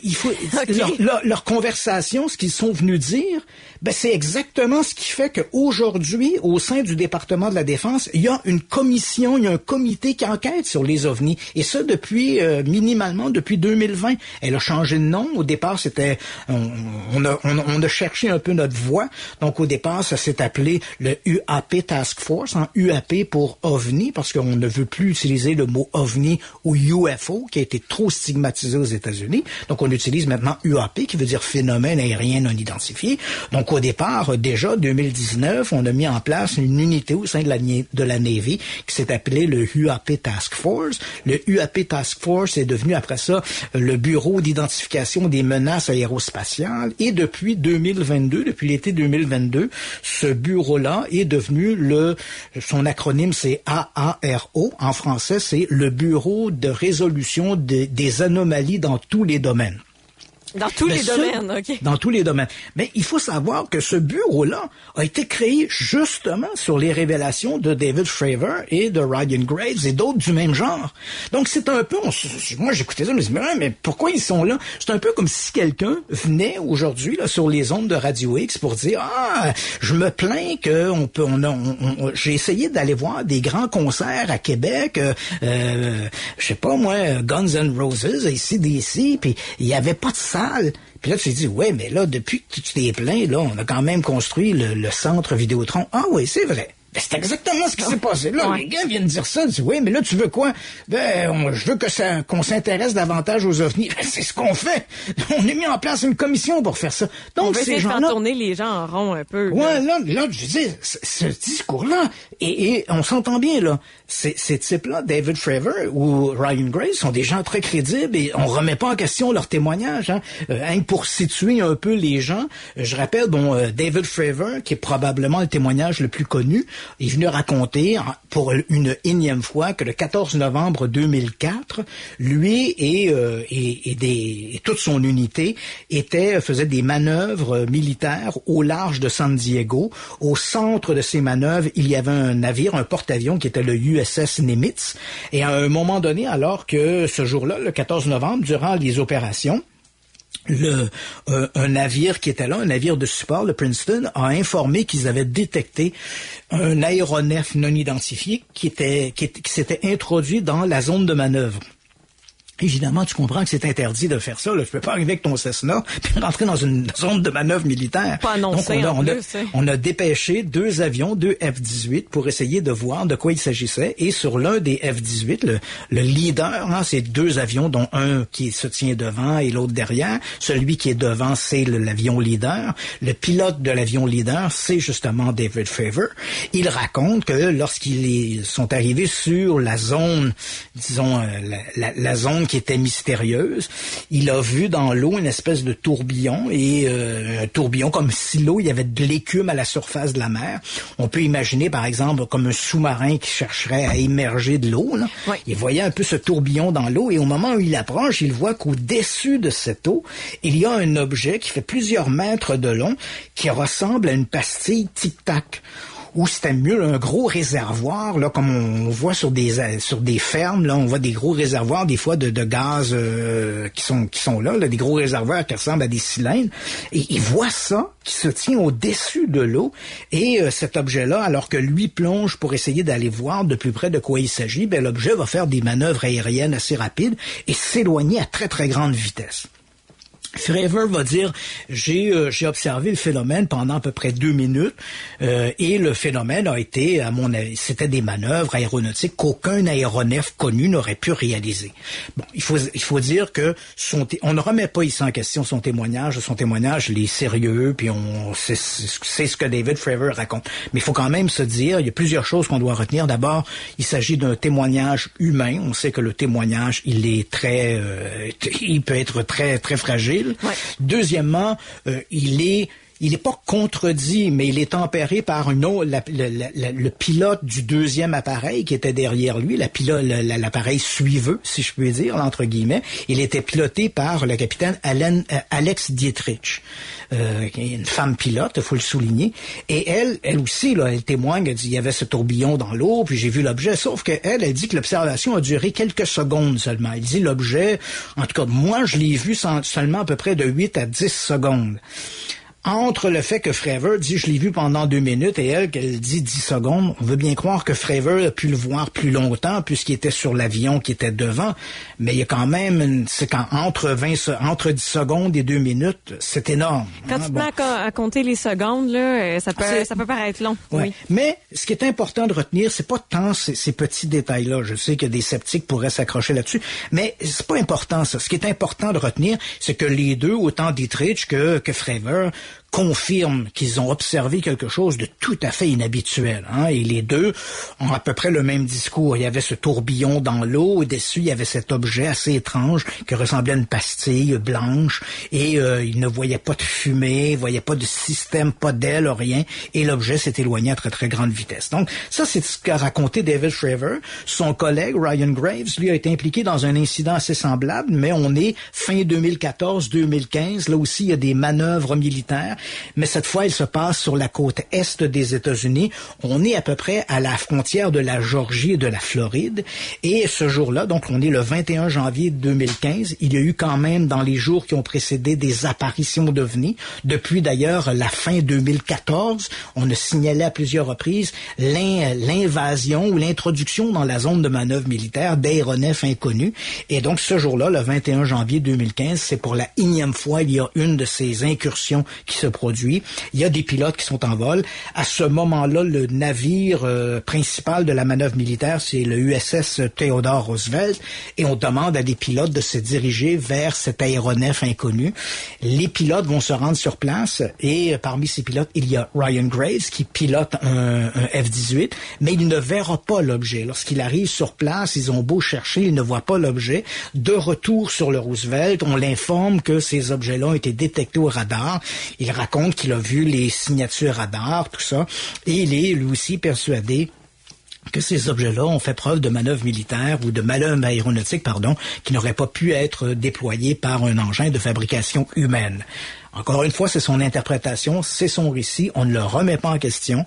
[SPEAKER 5] il faut, leur, leur, conversation, ce qu'ils sont venus dire, ben, c'est exactement ce qui fait qu'aujourd'hui, au sein du département de la Défense, il y a une commission, il y a un comité qui enquête sur les ovnis. Et ça, depuis, euh, minimalement, depuis 2020. Elle a changé de nom. Au départ, c'était, on, a, on, a cherché un peu notre voix. Donc, au départ, ça s'est appelé le UAP Task Force, en UAP pour OVNI, parce qu'on ne veut plus utiliser le mot OVNI ou UFO, qui a été trop stigmatisé aux États-Unis. Donc, on utilise maintenant UAP, qui veut dire phénomène aérien non identifié. Donc, au départ, déjà 2019, on a mis en place une unité au sein de la, de la Navy qui s'est appelée le UAP Task Force. Le UAP Task Force est devenu après ça le Bureau d'identification des menaces aérospatiales et depuis 2022, depuis l'été 2022, ce bureau-là est devenu le, son acronyme c'est AARO. En français, c'est le Bureau de résolution des anomalies dans tous les domaines.
[SPEAKER 4] Dans tous les domaines, OK.
[SPEAKER 5] Dans tous les domaines. Mais il faut savoir que ce bureau-là a été créé justement sur les révélations de David Fravor et de Ryan Graves et d'autres du même genre. Donc c'est un peu, moi j'écoutais ça, je me disais, mais, pourquoi ils sont là? C'est un peu comme si quelqu'un venait aujourd'hui là sur les ondes de Radio X pour dire, ah, je me plains que on peut, on, on, j'ai essayé d'aller voir des grands concerts à Québec, euh, euh, je sais pas moi, Guns N' Roses, ici, d'ici, puis il y avait pas de puis là, tu te dis, ouais, mais là, depuis que tu t'es plaint, là, on a quand même construit le, le centre Vidéotron. Ah oui, c'est vrai. Ben, c'est exactement ce qui s'est passé. Là, les gars viennent dire ça. Ils oui, mais là, tu veux quoi? Ben, je veux que ça, qu'on s'intéresse davantage aux ovnis. Ben, c'est ce qu'on fait. On a mis en place une commission pour faire ça.
[SPEAKER 4] Donc, On ces gens tourner les gens en rond un peu.
[SPEAKER 5] Ouais, là, là, je dis, ce discours-là, et, et on s'entend bien, là. Ces, ces types-là, David Fravor ou Ryan Gray, sont des gens très crédibles et on remet pas en question leur témoignage. Hein. Euh, pour situer un peu les gens, je rappelle, bon, euh, David Fravor, qui est probablement le témoignage le plus connu, est venu raconter pour une énième fois que le 14 novembre 2004, lui et, euh, et, et, des, et toute son unité était, faisait des manœuvres militaires au large de San Diego. Au centre de ces manœuvres, il y avait un navire, un porte-avions qui était le USS Nimitz. Et à un moment donné, alors que ce jour-là, le 14 novembre, durant les opérations, le, euh, un navire qui était là, un navire de support, le Princeton, a informé qu'ils avaient détecté un aéronef non identifié qui était qui s'était introduit dans la zone de manœuvre. Évidemment, tu comprends que c'est interdit de faire ça. Là. Je peux pas arriver avec ton Cessna puis rentrer dans une zone de manœuvre militaire.
[SPEAKER 4] Pas annoncé
[SPEAKER 5] Donc, on a,
[SPEAKER 4] hein.
[SPEAKER 5] on, a, dépêché deux avions, deux F-18, pour essayer de voir de quoi il s'agissait. Et sur l'un des F-18, le, le, leader, hein, c'est deux avions, dont un qui se tient devant et l'autre derrière. Celui qui est devant, c'est l'avion leader. Le pilote de l'avion leader, c'est justement David Favor. Il raconte que lorsqu'ils sont arrivés sur la zone, disons, euh, la, la, la zone qui était mystérieuse. Il a vu dans l'eau une espèce de tourbillon et euh, un tourbillon comme si l'eau, il y avait de l'écume à la surface de la mer. On peut imaginer par exemple comme un sous-marin qui chercherait à émerger de l'eau. Il voyait un peu ce tourbillon dans l'eau et au moment où il approche, il voit qu'au-dessus de cette eau, il y a un objet qui fait plusieurs mètres de long qui ressemble à une pastille tic-tac ou c'était mieux un gros réservoir, là, comme on voit sur des sur des fermes, là, on voit des gros réservoirs des fois de, de gaz euh, qui sont qui sont là, là, des gros réservoirs qui ressemblent à des cylindres. Et il voit ça qui se tient au-dessus de l'eau. Et euh, cet objet-là, alors que lui plonge pour essayer d'aller voir de plus près de quoi il s'agit, ben l'objet va faire des manœuvres aériennes assez rapides et s'éloigner à très très grande vitesse. Fravor va dire j'ai euh, j'ai observé le phénomène pendant à peu près deux minutes euh, et le phénomène a été à mon avis c'était des manœuvres aéronautiques qu'aucun aéronef connu n'aurait pu réaliser. Bon, il faut il faut dire que son on ne remet pas ici en question son témoignage, son témoignage il est sérieux puis on c'est ce que David Fravor raconte. Mais il faut quand même se dire il y a plusieurs choses qu'on doit retenir. D'abord, il s'agit d'un témoignage humain. On sait que le témoignage il est très euh, il peut être très très fragile Deuxièmement, euh, il est il n'est pas contredit, mais il est tempéré par autre, le pilote du deuxième appareil qui était derrière lui, l'appareil suiveux, si je puis dire, entre guillemets. Il était piloté par le capitaine euh, Alex Dietrich, euh, une femme pilote, il faut le souligner. Et elle, elle aussi, là, elle témoigne, elle dit, il y avait ce tourbillon dans l'eau, puis j'ai vu l'objet, sauf que elle, elle dit que l'observation a duré quelques secondes seulement. Elle dit l'objet, en tout cas, moi, je l'ai vu seulement à peu près de 8 à 10 secondes entre le fait que Fravor dit je l'ai vu pendant deux minutes et elle qu'elle dit dix secondes, on veut bien croire que Fravor a pu le voir plus longtemps puisqu'il était sur l'avion qui était devant, mais il y a quand même c'est quand entre 20 entre 10 secondes et deux minutes, c'est énorme.
[SPEAKER 4] Quand hein, tu te mets à, compter les secondes là, euh, ça peut ça peut paraître long. Oui.
[SPEAKER 5] Mais ce qui est important de retenir, c'est pas tant ces, petits détails là. Je sais que des sceptiques pourraient s'accrocher là-dessus, mais c'est pas important ça. Ce qui est important de retenir, c'est que les deux, autant Dietrich que que Fravor confirment qu'ils ont observé quelque chose de tout à fait inhabituel. Hein? Et les deux ont à peu près le même discours. Il y avait ce tourbillon dans l'eau, et dessus il y avait cet objet assez étrange qui ressemblait à une pastille blanche, et euh, ils ne voyaient pas de fumée, ils voyaient pas de système, pas d'aile, rien, et l'objet s'est éloigné à très très grande vitesse. Donc ça, c'est ce qu'a raconté David Shriver. Son collègue Ryan Graves, lui, a été impliqué dans un incident assez semblable, mais on est fin 2014-2015. Là aussi, il y a des manœuvres militaires mais cette fois, il se passe sur la côte est des États-Unis. On est à peu près à la frontière de la Georgie et de la Floride. Et ce jour-là, donc on est le 21 janvier 2015, il y a eu quand même dans les jours qui ont précédé des apparitions d'OVNI. Depuis d'ailleurs la fin 2014, on a signalé à plusieurs reprises l'invasion ou l'introduction dans la zone de manœuvre militaire d'aéronefs inconnus. Et donc ce jour-là, le 21 janvier 2015, c'est pour la énième fois, il y a une de ces incursions qui se produit. Il y a des pilotes qui sont en vol. À ce moment-là, le navire euh, principal de la manœuvre militaire, c'est le USS Theodore Roosevelt, et on demande à des pilotes de se diriger vers cet aéronef inconnu. Les pilotes vont se rendre sur place, et parmi ces pilotes, il y a Ryan Graves qui pilote un, un F-18, mais il ne verra pas l'objet. Lorsqu'il arrive sur place, ils ont beau chercher, ils ne voient pas l'objet. De retour sur le Roosevelt, on l'informe que ces objets-là ont été détectés au radar. Raconte qu'il a vu les signatures radar, tout ça, et il est lui aussi persuadé que ces objets-là ont fait preuve de manœuvre militaire ou de manœuvre aéronautique, pardon, qui n'auraient pas pu être déployés par un engin de fabrication humaine. Encore une fois, c'est son interprétation, c'est son récit, on ne le remet pas en question.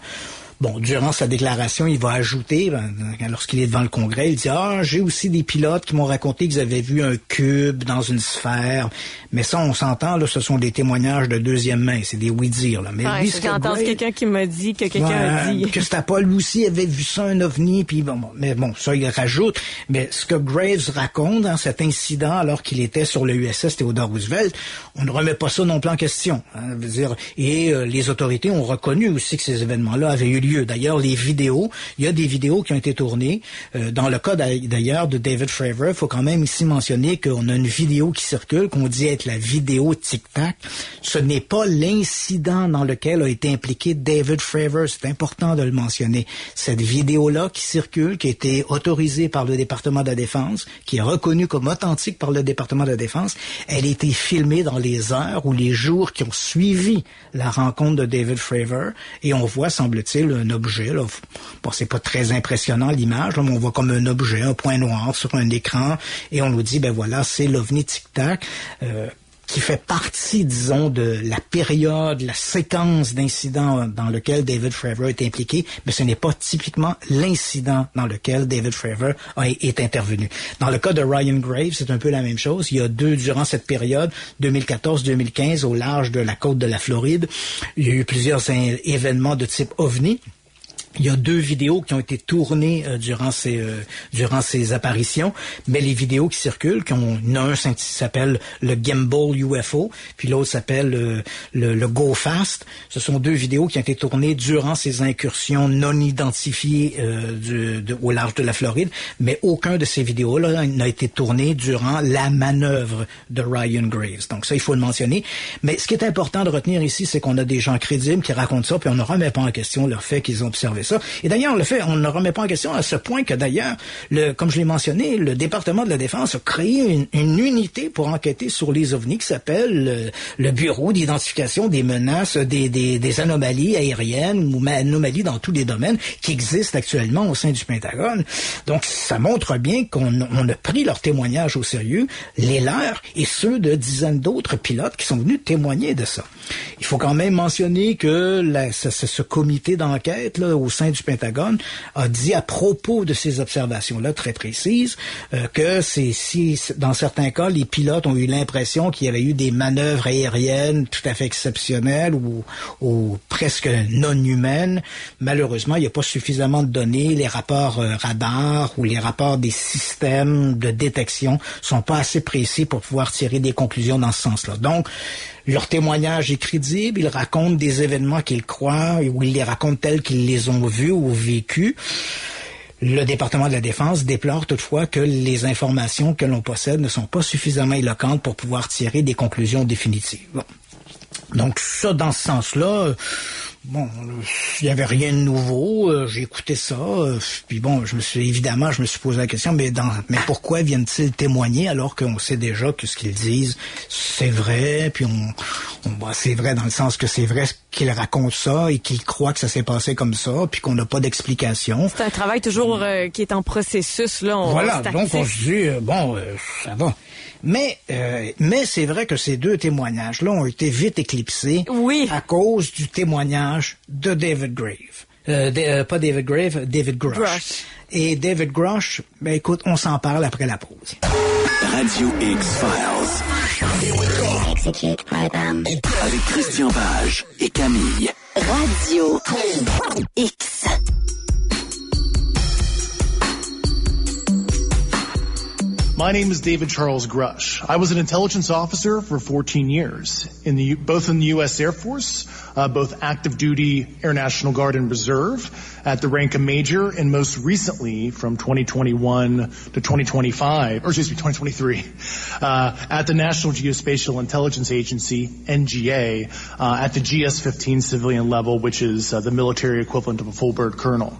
[SPEAKER 5] Bon, durant sa déclaration, il va ajouter, ben, lorsqu'il est devant le Congrès, il dit Ah, j'ai aussi des pilotes qui m'ont raconté qu'ils avaient vu un cube dans une sphère. Mais ça, on s'entend, là, ce sont des témoignages de deuxième main, c'est des oui-dire. Là.
[SPEAKER 4] Mais ouais, j'entends quelqu'un qui m'a dit que quelqu'un a dit.
[SPEAKER 5] Que Stapol lui aussi avait vu ça, un ovni, puis bon, mais bon, ça, il rajoute. Mais ce que Graves raconte dans cet incident, alors qu'il était sur le USS Theodore Roosevelt, on ne remet pas ça non plus en question. Hein, dire, et euh, les autorités ont reconnu aussi que ces événements-là avaient eu lieu D'ailleurs, les vidéos, il y a des vidéos qui ont été tournées. Euh, dans le cas d'ailleurs de David Fravor, il faut quand même ici mentionner qu'on a une vidéo qui circule, qu'on dit être la vidéo Tic-Tac. Ce n'est pas l'incident dans lequel a été impliqué David Fravor. C'est important de le mentionner. Cette vidéo-là qui circule, qui a été autorisée par le département de la Défense, qui est reconnue comme authentique par le département de la Défense, elle a été filmée dans les heures ou les jours qui ont suivi la rencontre de David Fravor et on voit, semble-t-il, un objet. Là. Bon, c'est pas très impressionnant l'image, mais on voit comme un objet, un point noir sur un écran, et on nous dit, ben voilà, c'est l'OVNI Tic Tac. Euh, qui fait partie, disons, de la période, la séquence d'incidents dans lequel David Fravor est impliqué, mais ce n'est pas typiquement l'incident dans lequel David Fravor est intervenu. Dans le cas de Ryan Graves, c'est un peu la même chose. Il y a deux, durant cette période, 2014-2015, au large de la côte de la Floride, il y a eu plusieurs événements de type OVNI. Il y a deux vidéos qui ont été tournées euh, durant ces euh, durant ces apparitions, mais les vidéos qui circulent, qui ont un s'appelle le Gimbal UFO, puis l'autre s'appelle euh, le, le, Go Fast. Ce sont deux vidéos qui ont été tournées durant ces incursions non identifiées du, au large de la Floride, mais aucun de ces vidéos-là n'a été tourné durant la manœuvre de Ryan Graves. Donc ça, il faut le mentionner. Mais ce qui est important de retenir ici, c'est qu'on a des gens crédibles qui racontent ça, puis on ne remet pas en question le fait qu'ils ont observé Et d'ailleurs, le fait, on ne remet pas en question à ce point que d'ailleurs, le, comme je l'ai mentionné, le département de la Défense a créé une, une unité pour enquêter sur les ovnis qui s'appelle le, Bureau d'identification des menaces, des, des, des, anomalies aériennes ou anomalies dans tous les domaines qui existent actuellement au sein du Pentagone. Donc, ça montre bien qu'on on a pris leurs témoignages au sérieux, les leurs et ceux de dizaines d'autres pilotes qui sont venus témoigner de ça. Il faut quand même mentionner que la, ce, ce comité d'enquête là au sein du Pentagone a dit à propos de ces observations-là très précises euh, que c'est si dans certains cas les pilotes ont eu l'impression qu'il y avait eu des manœuvres aériennes tout à fait exceptionnelles ou, ou presque non humaines. Malheureusement, il n'y a pas suffisamment de données. Les rapports euh, radars ou les rapports des systèmes de détection sont pas assez précis pour pouvoir tirer des conclusions dans ce sens-là. Donc, leur témoignage est crédible, ils racontent des événements qu'ils croient ou ils les racontent tels qu'ils les ont vus ou vécus. Le département de la Défense déplore toutefois que les informations que l'on possède ne sont pas suffisamment éloquentes pour pouvoir tirer des conclusions définitives. Donc ça, dans ce sens-là, bon, il y avait rien de nouveau. Euh, j'ai écouté ça, euh, puis bon, je me suis évidemment, je me suis posé la question, mais dans, mais pourquoi viennent-ils témoigner alors qu'on sait déjà que ce qu'ils disent c'est vrai, puis on, on bah, c'est vrai dans le sens que c'est vrai qu'ils racontent ça et qu'ils croient que ça s'est passé comme ça, puis qu'on n'a pas d'explication.
[SPEAKER 4] C'est un travail toujours euh, qui est en processus là.
[SPEAKER 5] voilà, donc on se dit bon, ça va. Mais, euh, mais c'est vrai que ces deux témoignages-là ont été vite éclipsés
[SPEAKER 4] oui.
[SPEAKER 5] à cause du témoignage de David Grave. Euh, euh, pas David Grave, David Grush. Et David Grush, ben écoute, on s'en parle après la pause.
[SPEAKER 2] Radio X-Files. Avec Christian Page et Camille.
[SPEAKER 6] Radio X.
[SPEAKER 7] My name is David Charles Grush. I was an intelligence officer for 14 years, in the, both in the U.S. Air Force, uh, both active duty Air National Guard and Reserve, at the rank of major, and most recently from 2021 to 2025, or excuse me, 2023, uh, at the National Geospatial Intelligence Agency, NGA, uh, at the GS-15 civilian level, which is uh, the military equivalent of a full bird colonel.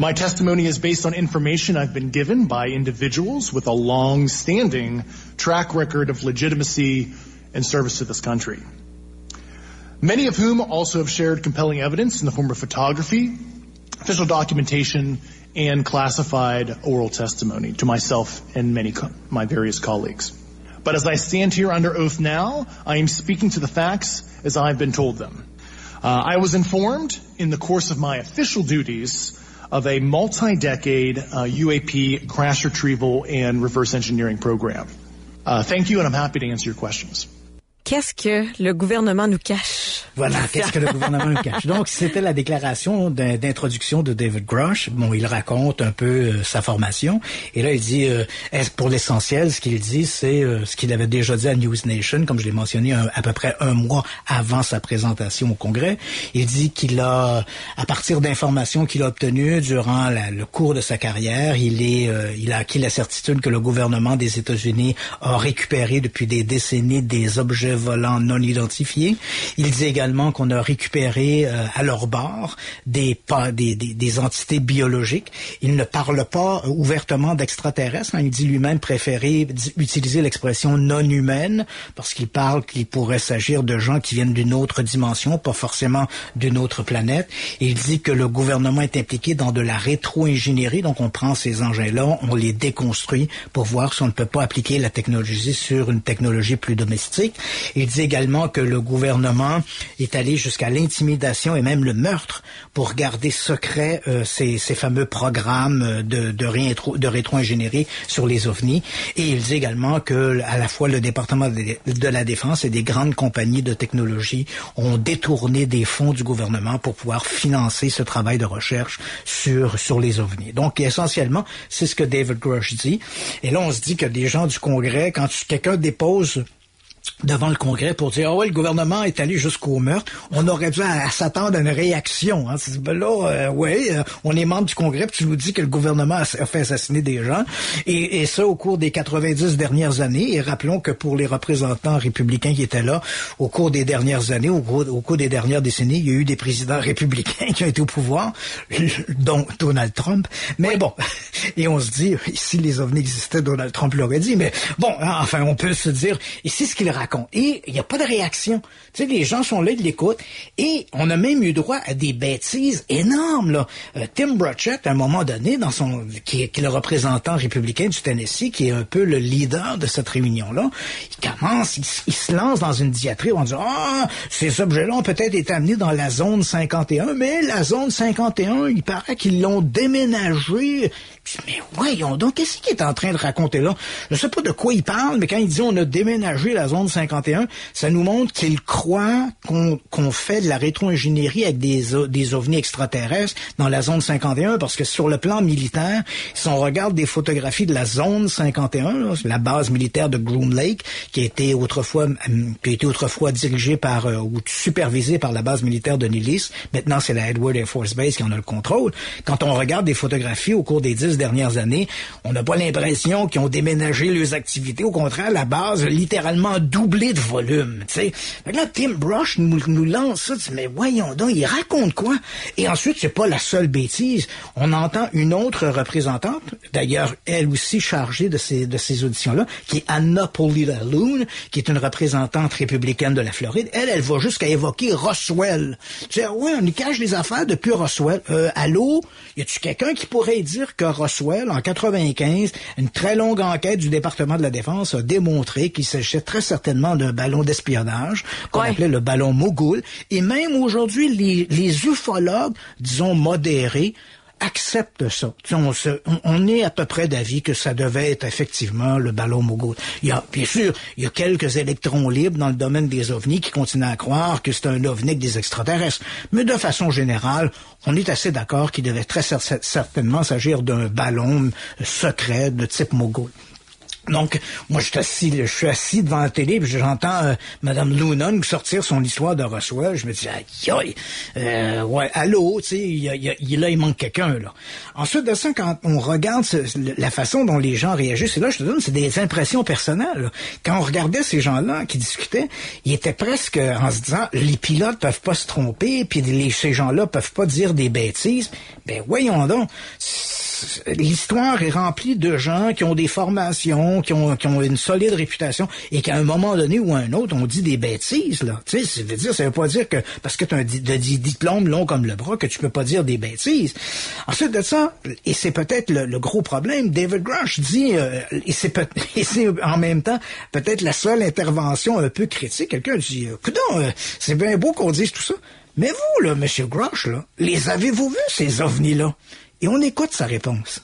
[SPEAKER 7] My testimony is based on information I've been given by individuals with a long-standing track record of legitimacy and service to this country. Many of whom also have shared compelling evidence in the form of photography, official documentation, and classified oral testimony to myself and many co- my various colleagues. But as I stand here under oath now, I am speaking to the facts as I've been told them. Uh, I was informed in the course of my official duties of a multi-decade uh, UAP crash retrieval and reverse engineering program. Uh, thank you, and I'm happy to answer your questions.
[SPEAKER 4] Qu'est-ce que le gouvernement nous cache?
[SPEAKER 5] Voilà, qu'est-ce que le gouvernement cache? Donc, c'était la déclaration d'introduction de David Grush. Bon, il raconte un peu euh, sa formation. Et là, il dit, euh, pour l'essentiel, ce qu'il dit, c'est euh, ce qu'il avait déjà dit à News Nation, comme je l'ai mentionné un, à peu près un mois avant sa présentation au Congrès. Il dit qu'il a, à partir d'informations qu'il a obtenues durant la, le cours de sa carrière, il, est, il a acquis la certitude que le gouvernement des États-Unis a récupéré depuis des décennies des objets volants non identifiés. Il dit également qu'on a récupéré euh, à leur bord des, des, des, des, entités biologiques. Il ne parle pas ouvertement d'extraterrestres. Hein. Il dit lui-même préférer utiliser l'expression non humaine parce qu'il parle qu'il pourrait s'agir de gens qui viennent d'une autre dimension, pas forcément d'une autre planète. Il dit que le gouvernement est impliqué dans de la rétro-ingénierie. Donc on prend ces engins-là, on les déconstruit pour voir si on ne peut pas appliquer la technologie sur une technologie plus domestique. Il dit également que le gouvernement est allé jusqu'à l'intimidation et même le meurtre pour garder secret euh, ces, ces, fameux programmes de, de, rétro, de rétro-ingénierie sur les ovnis. Et il dit également que à la fois le département de, de la défense et des grandes compagnies de technologie ont détourné des fonds du gouvernement pour pouvoir financer ce travail de recherche sur sur les ovnis. Donc essentiellement, c'est ce que David Grush dit. Et là, on se dit que des gens du Congrès, quand quelqu'un dépose devant le Congrès pour dire, ah ouais, le gouvernement est allé jusqu'au meurtre. On aurait dû s'attendre à une réaction. Hein. Ben là, euh, ouais, euh, on est membre du Congrès, puis tu nous dis que le gouvernement a, fait assassiner des gens. Et, et, ça au cours des 90 dernières années. Et rappelons que pour les représentants républicains qui étaient là, au cours des dernières années, au cours, des dernières décennies, il y a eu des présidents républicains qui ont été au pouvoir, dont Donald Trump. Mais bon, et on se dit, si les ovnis existaient, Donald Trump l'aurait dit. Mais bon, hein, enfin, on peut se dire, ici, ce qu'il raconte. Et il n'y a pas de réaction. Tu sais, les gens sont là, ils l'écoutent. Et on a même eu droit à des bêtises énormes, là. Euh, Tim Burchett, à un moment donné, dans son, qui est, le représentant républicain du Tennessee, qui est un peu le leader de cette réunion-là, il commence, il, se lance dans une diatribe en disant, ah, ces objets-là ont peut-être été amenés dans la zone 51, mais la zone 51, il paraît qu'ils l'ont déménagé. Mais voyons donc, qu'est-ce qu'il est en train de raconter là? Je sais pas de quoi il parle, mais quand il dit on a déménagé la zone 51, ça nous montre qu'il croit qu'on fait de la rétro-ingénierie avec des, des ovnis extraterrestres dans la zone 51, parce que sur le plan militaire, si on regarde des photographies de la zone 51, la base militaire de Groom Lake, qui a été autrefois, hum, qui a été autrefois dirigée par euh, ou supervisée par la base militaire de Nilis, maintenant c'est la Edward Air Force Base qui en a le contrôle. Quand on regarde des photographies au cours des dix dernières années, on n'a pas l'impression qu'ils ont déménagé leurs activités. Au contraire, la base littéralement doublé de volume. sais. là, Tim Brush nous, nous lance ça. Mais voyons donc, il raconte quoi? Et ensuite, c'est pas la seule bêtise. On entend une autre représentante, d'ailleurs, elle aussi chargée de ces, de ces auditions-là, qui est Anna Paulina Loon, qui est une représentante républicaine de la Floride. Elle, elle va jusqu'à évoquer Roswell. Tu sais, ouais, on y cache les affaires depuis Roswell. Euh, allô? Y a-tu quelqu'un qui pourrait dire que Roswell, en 95, une très longue enquête du département de la Défense a démontré qu'il s'agissait très certainement d'un ballon d'espionnage qu'on appelait le ballon Mogul. Et même aujourd'hui, les, les ufologues, disons modérés, acceptent ça. On, on, est à peu près d'avis que ça devait être effectivement le ballon Mogul. Il y a, bien sûr, il y a quelques électrons libres dans le domaine des ovnis qui continuent à croire que c'est un ovni des extraterrestres. Mais de façon générale, on est assez d'accord qu'il devait très certainement s'agir d'un ballon secret de type Mogul. Donc, moi, je suis assis, je suis assis devant la télé, puis j'entends euh, Madame Lunan sortir son histoire de Roswell. Je me dis, aïe, euh, ouais, allô, tu sais, il, là, il manque quelqu'un, là. Ensuite de ça, quand on regarde la façon dont les gens réagissent, et là, je te donne, c'est des impressions personnelles. Quand on regardait ces gens-là qui discutaient, ils étaient presque en se disant, les pilotes peuvent pas se tromper, puis les, ces gens-là peuvent pas dire des bêtises. Ben, voyons donc l'histoire est remplie de gens qui ont des formations, qui ont, une solide réputation et qu'à un moment donné ou à un autre, on dit des bêtises, là. Tu sais, ça veut dire, ça veut pas dire que parce que tu as un diplôme long comme le bras que tu peux pas dire des bêtises. Ensuite de ça, et c'est peut-être le, gros problème, David Grush dit, euh, et c'est en même temps peut-être la seule intervention un peu critique. Quelqu'un dit, écoute, euh, c'est bien beau qu'on dise tout ça. Mais vous, là, Monsieur Grush, là, les avez-vous vus, ces ovnis-là? Et on écoute sa réponse.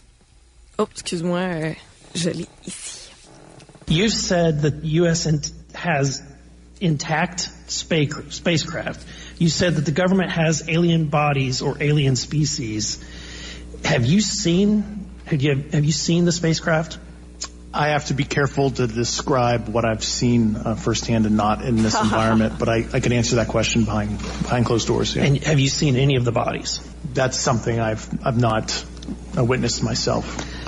[SPEAKER 4] Oh, excuse-moi, euh, je l'ai ici.
[SPEAKER 8] You said that the U.S. has intact spacecraft. You said that the government has alien bodies or alien species. Have you seen have you have you seen the spacecraft?
[SPEAKER 7] I have to be careful to describe what I've seen uh, firsthand and not in this environment, but I, I, can answer that question behind behind closed doors.
[SPEAKER 8] Yeah. And have you seen any of the bodies?
[SPEAKER 7] That's something I've I've not witnessed myself.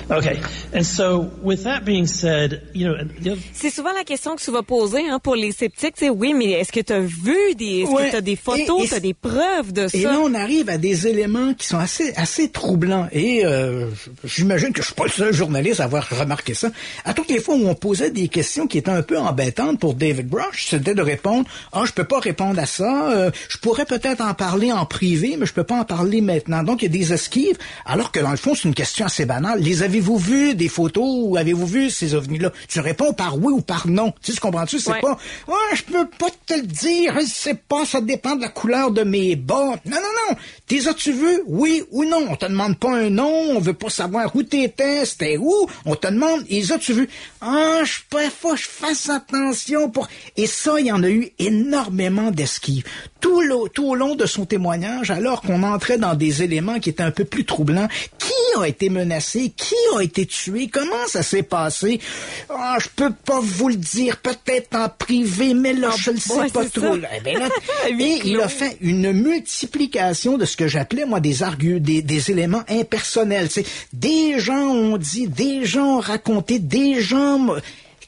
[SPEAKER 8] Okay. And so, with that being said, you know,
[SPEAKER 4] c'est souvent la question que tu vas poser hein, pour les sceptiques. C'est oui, mais est-ce que tu as vu des, est-ce que tu as des photos, tu as des preuves de ça?
[SPEAKER 5] Et là, on arrive à des éléments qui sont assez assez troublants. Et euh, j'imagine que je suis pas le seul journaliste à avoir remarqué ça. À toutes les fois où on posait des questions qui étaient un peu embêtantes pour David Brush, c'était de répondre ah je peux pas répondre à ça. Euh, je pourrais peut-être en parler en privé, mais je peux pas en parler maintenant. Donc il y a des esquives. Alors que dans le fond, c'est une question assez banale. Les avez-vous vu des photos ou avez-vous vu ces ovnis-là? Tu réponds par oui ou par non. Tu sais, comprends-tu? C'est
[SPEAKER 4] Ouais.
[SPEAKER 5] pas, ouais, je peux pas te le dire, je sais pas, ça dépend de la couleur de mes bas. Non, non, non. T'es as-tu vu? Oui ou non? On te demande pas un nom, on veut pas savoir où t'étais, c'était où. On te demande, les as-tu vu? Ah, je faut que je fasse attention pour... Et ça, il y en a eu énormément d'esquives. Tout, le- tout au long de son témoignage, alors qu'on entrait dans des éléments qui étaient un peu plus troublants, qui a été menacé? Qui a été tué? Comment ça s'est passé? Ah, je peux pas vous le dire, peut-être en privé, mais là, je le sais
[SPEAKER 4] ouais,
[SPEAKER 5] pas trop. Eh ben là, et il a fait une multiplication de ce que j'appelais, moi, des arguments, des, des éléments impersonnels. Des gens ont dit, des gens ont raconté, des gens...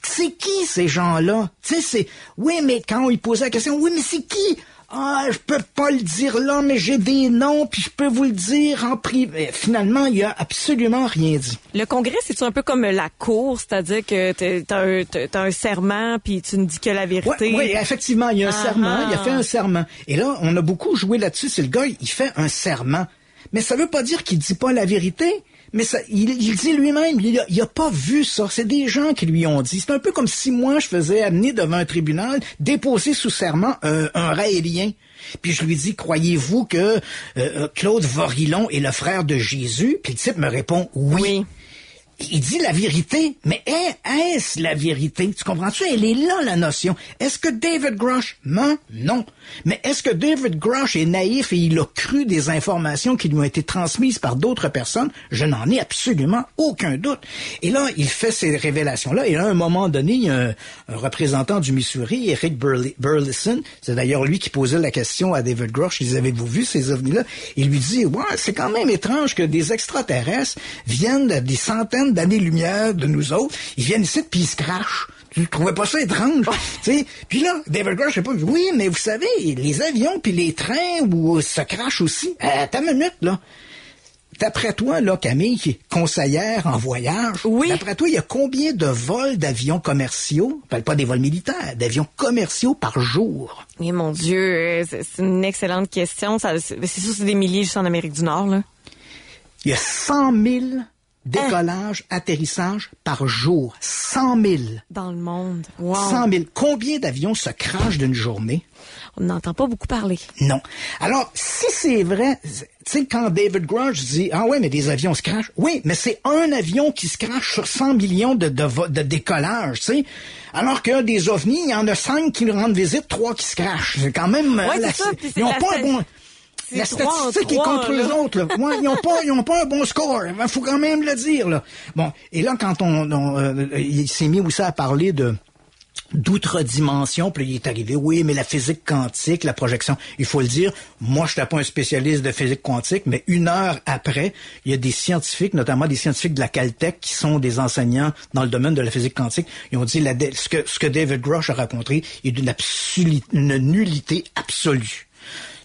[SPEAKER 5] C'est qui ces gens-là? Tu sais, c'est... Oui, mais quand lui posait la question, oui, mais c'est qui? Ah, je peux pas le dire là, mais j'ai des noms, puis je peux vous le dire en privé. Finalement, il a absolument rien dit.
[SPEAKER 4] Le congrès, c'est un peu comme la cour, c'est-à-dire que t'as un, un serment, puis tu ne dis que la vérité?
[SPEAKER 5] Oui, effectivement, il y a un
[SPEAKER 4] Ah,
[SPEAKER 5] serment, il a
[SPEAKER 4] ah.
[SPEAKER 5] fait un serment. Et là, on a beaucoup joué là-dessus. C'est le gars, il fait un serment. Mais ça veut pas dire qu'il dit pas la vérité. Mais ça, il, dit lui-même, il il a pas vu ça. C'est des gens qui lui ont dit. C'est un peu comme si moi, je faisais amener devant un tribunal, déposer sous serment un, un raélien. Puis je lui dis, croyez-vous que euh, euh, Claude Vorillon est le frère de Jésus? Puis le type me répond. Oui. Il dit la vérité, mais est- est-ce la vérité? Tu comprends-tu? Elle est là, la notion. Est-ce que David Grush ment? Non. Mais est-ce que David Grush est naïf et il a cru des informations qui lui ont été transmises par d'autres personnes? Je n'en ai absolument aucun doute. Et là, il fait ces révélations-là. Et à un moment donné, il y a un, représentant du Missouri, Eric Burle- Burleson, c'est d'ailleurs lui qui posait la question à David Grush, ils avez-vous vu ces ovnis-là? Il lui dit, ouais, c'est quand même étrange que des extraterrestres viennent à des centaines d'années-lumière de nous autres, ils viennent ici puis ils se crachent. Tu trouvais pas ça étrange? tu sais? Puis là, David Grush, je sais pas, oui, mais vous savez, les avions puis les trains où se crachent aussi. Euh, Attends une minute, là. D'après toi, là, Camille, qui est conseillère en voyage,
[SPEAKER 4] Oui.
[SPEAKER 5] d'après toi, il y a combien de vols d'avions commerciaux, parle pas des vols militaires, d'avions commerciaux par jour?
[SPEAKER 4] Mais mon Dieu, euh, c'est une excellente question. C'est sûr, c'est des milliers juste en Amérique du Nord, là.
[SPEAKER 5] Il y a 100 000 décollages, atterrissages par jour. 100 000.
[SPEAKER 4] Dans le monde. Wow.
[SPEAKER 5] 100 000. Combien d'avions se crachent d'une journée?
[SPEAKER 4] On n'entend pas beaucoup parler.
[SPEAKER 5] Non. Alors, si c'est vrai, tu sais, quand David Grush dit, ah ouais, mais des avions se crachent. Oui, mais c'est un avion qui se crache sur 100 millions de, de, décollages, tu sais. Alors que des ovnis, il y en a cinq qui nous rendent visite, trois qui se crachent. C'est quand même... euh,
[SPEAKER 4] Ouais,
[SPEAKER 5] la-
[SPEAKER 4] c'est ça,
[SPEAKER 5] ils ont
[SPEAKER 4] la
[SPEAKER 5] pas un bon... La statistique est contre
[SPEAKER 4] là.
[SPEAKER 5] eux autres. Là. Ouais, ils ont pas, ils ont pas un bon score. Il faut quand même le dire. Là. Bon, et là, quand on, on, euh, il s'est mis aussi à parler de d'outre dimension, puis il est arrivé, oui, mais la physique quantique, la projection, il faut le dire, moi, je suis pas un spécialiste de physique quantique, mais une heure après, il y a des scientifiques, notamment des scientifiques de la Caltech, qui sont des enseignants dans le domaine de la physique quantique, ils ont dit, la, ce, que, ce que David Grush a raconté est d'une une nullité absolue.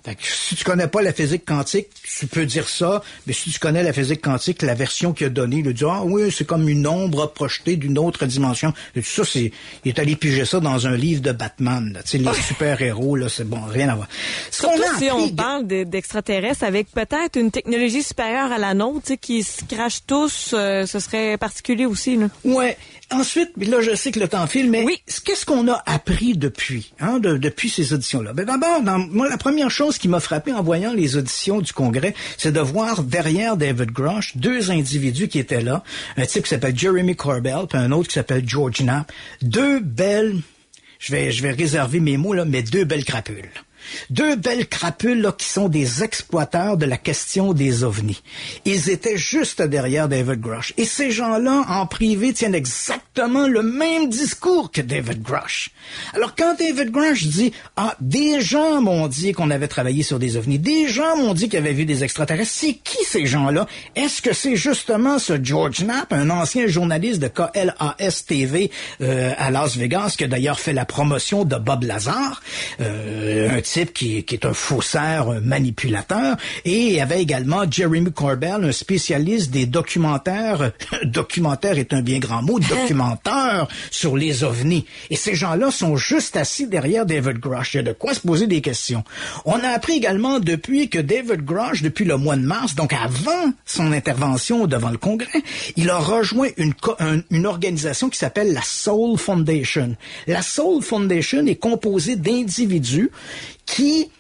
[SPEAKER 5] Fait que si tu connais pas la physique quantique, tu peux dire ça, mais si tu connais la physique quantique, la version qu'il a donnée, il a dit, ah oui, c'est comme une ombre projetée d'une autre dimension. Et tout ça, c'est, il est allé piger ça dans un livre de Batman, là. Tu sais, les super-héros, là, c'est bon, rien à voir. Ce
[SPEAKER 4] Surtout si on parle de- d'extraterrestres avec peut-être une technologie supérieure à la nôtre, qui se crachent tous, euh, ce serait particulier aussi. Là.
[SPEAKER 5] Ouais. Ensuite, mais là, je sais que le temps file, mais
[SPEAKER 4] Oui.
[SPEAKER 5] qu'est-ce qu'on a appris depuis, hein, de- depuis ces auditions-là? Ben, d'abord, moi, la première chose qui m'a frappé en voyant les auditions du Congrès, c'est de voir derrière David Grush deux individus qui étaient là. Un type qui s'appelle Jeremy Corbell, puis un autre qui s'appelle George Knapp. Deux belles, je vais, je vais réserver mes mots, là, mais deux belles crapules. Deux belles crapules là, qui sont des exploiteurs de la question des ovnis. Ils étaient juste derrière David Grush. Et ces gens-là, en privé, tiennent exactement le même discours que David Grush. Alors quand David Grush dit « Ah, des gens m'ont dit qu'on avait travaillé sur des ovnis, des gens m'ont dit qu'ils avaient vu des extraterrestres. » C'est qui ces gens-là? Est-ce que c'est justement ce George Knapp, un ancien journaliste de KLAS-TV euh, à Las Vegas, qui a d'ailleurs fait la promotion de Bob Lazar, euh, un type qui, qui est un faussaire, un manipulateur. Et il y avait également Jeremy Corbell, un spécialiste des documentaires. documentaire est un bien grand mot, documentaire sur les ovnis. Et ces gens-là sont juste assis derrière David Grush. Il y a de quoi se poser des questions. On a appris également depuis que David Grush, depuis le mois de mars, donc avant son intervention devant le Congrès, il a rejoint une, une organisation qui s'appelle la Soul Foundation. La Soul Foundation est composée d'individus qui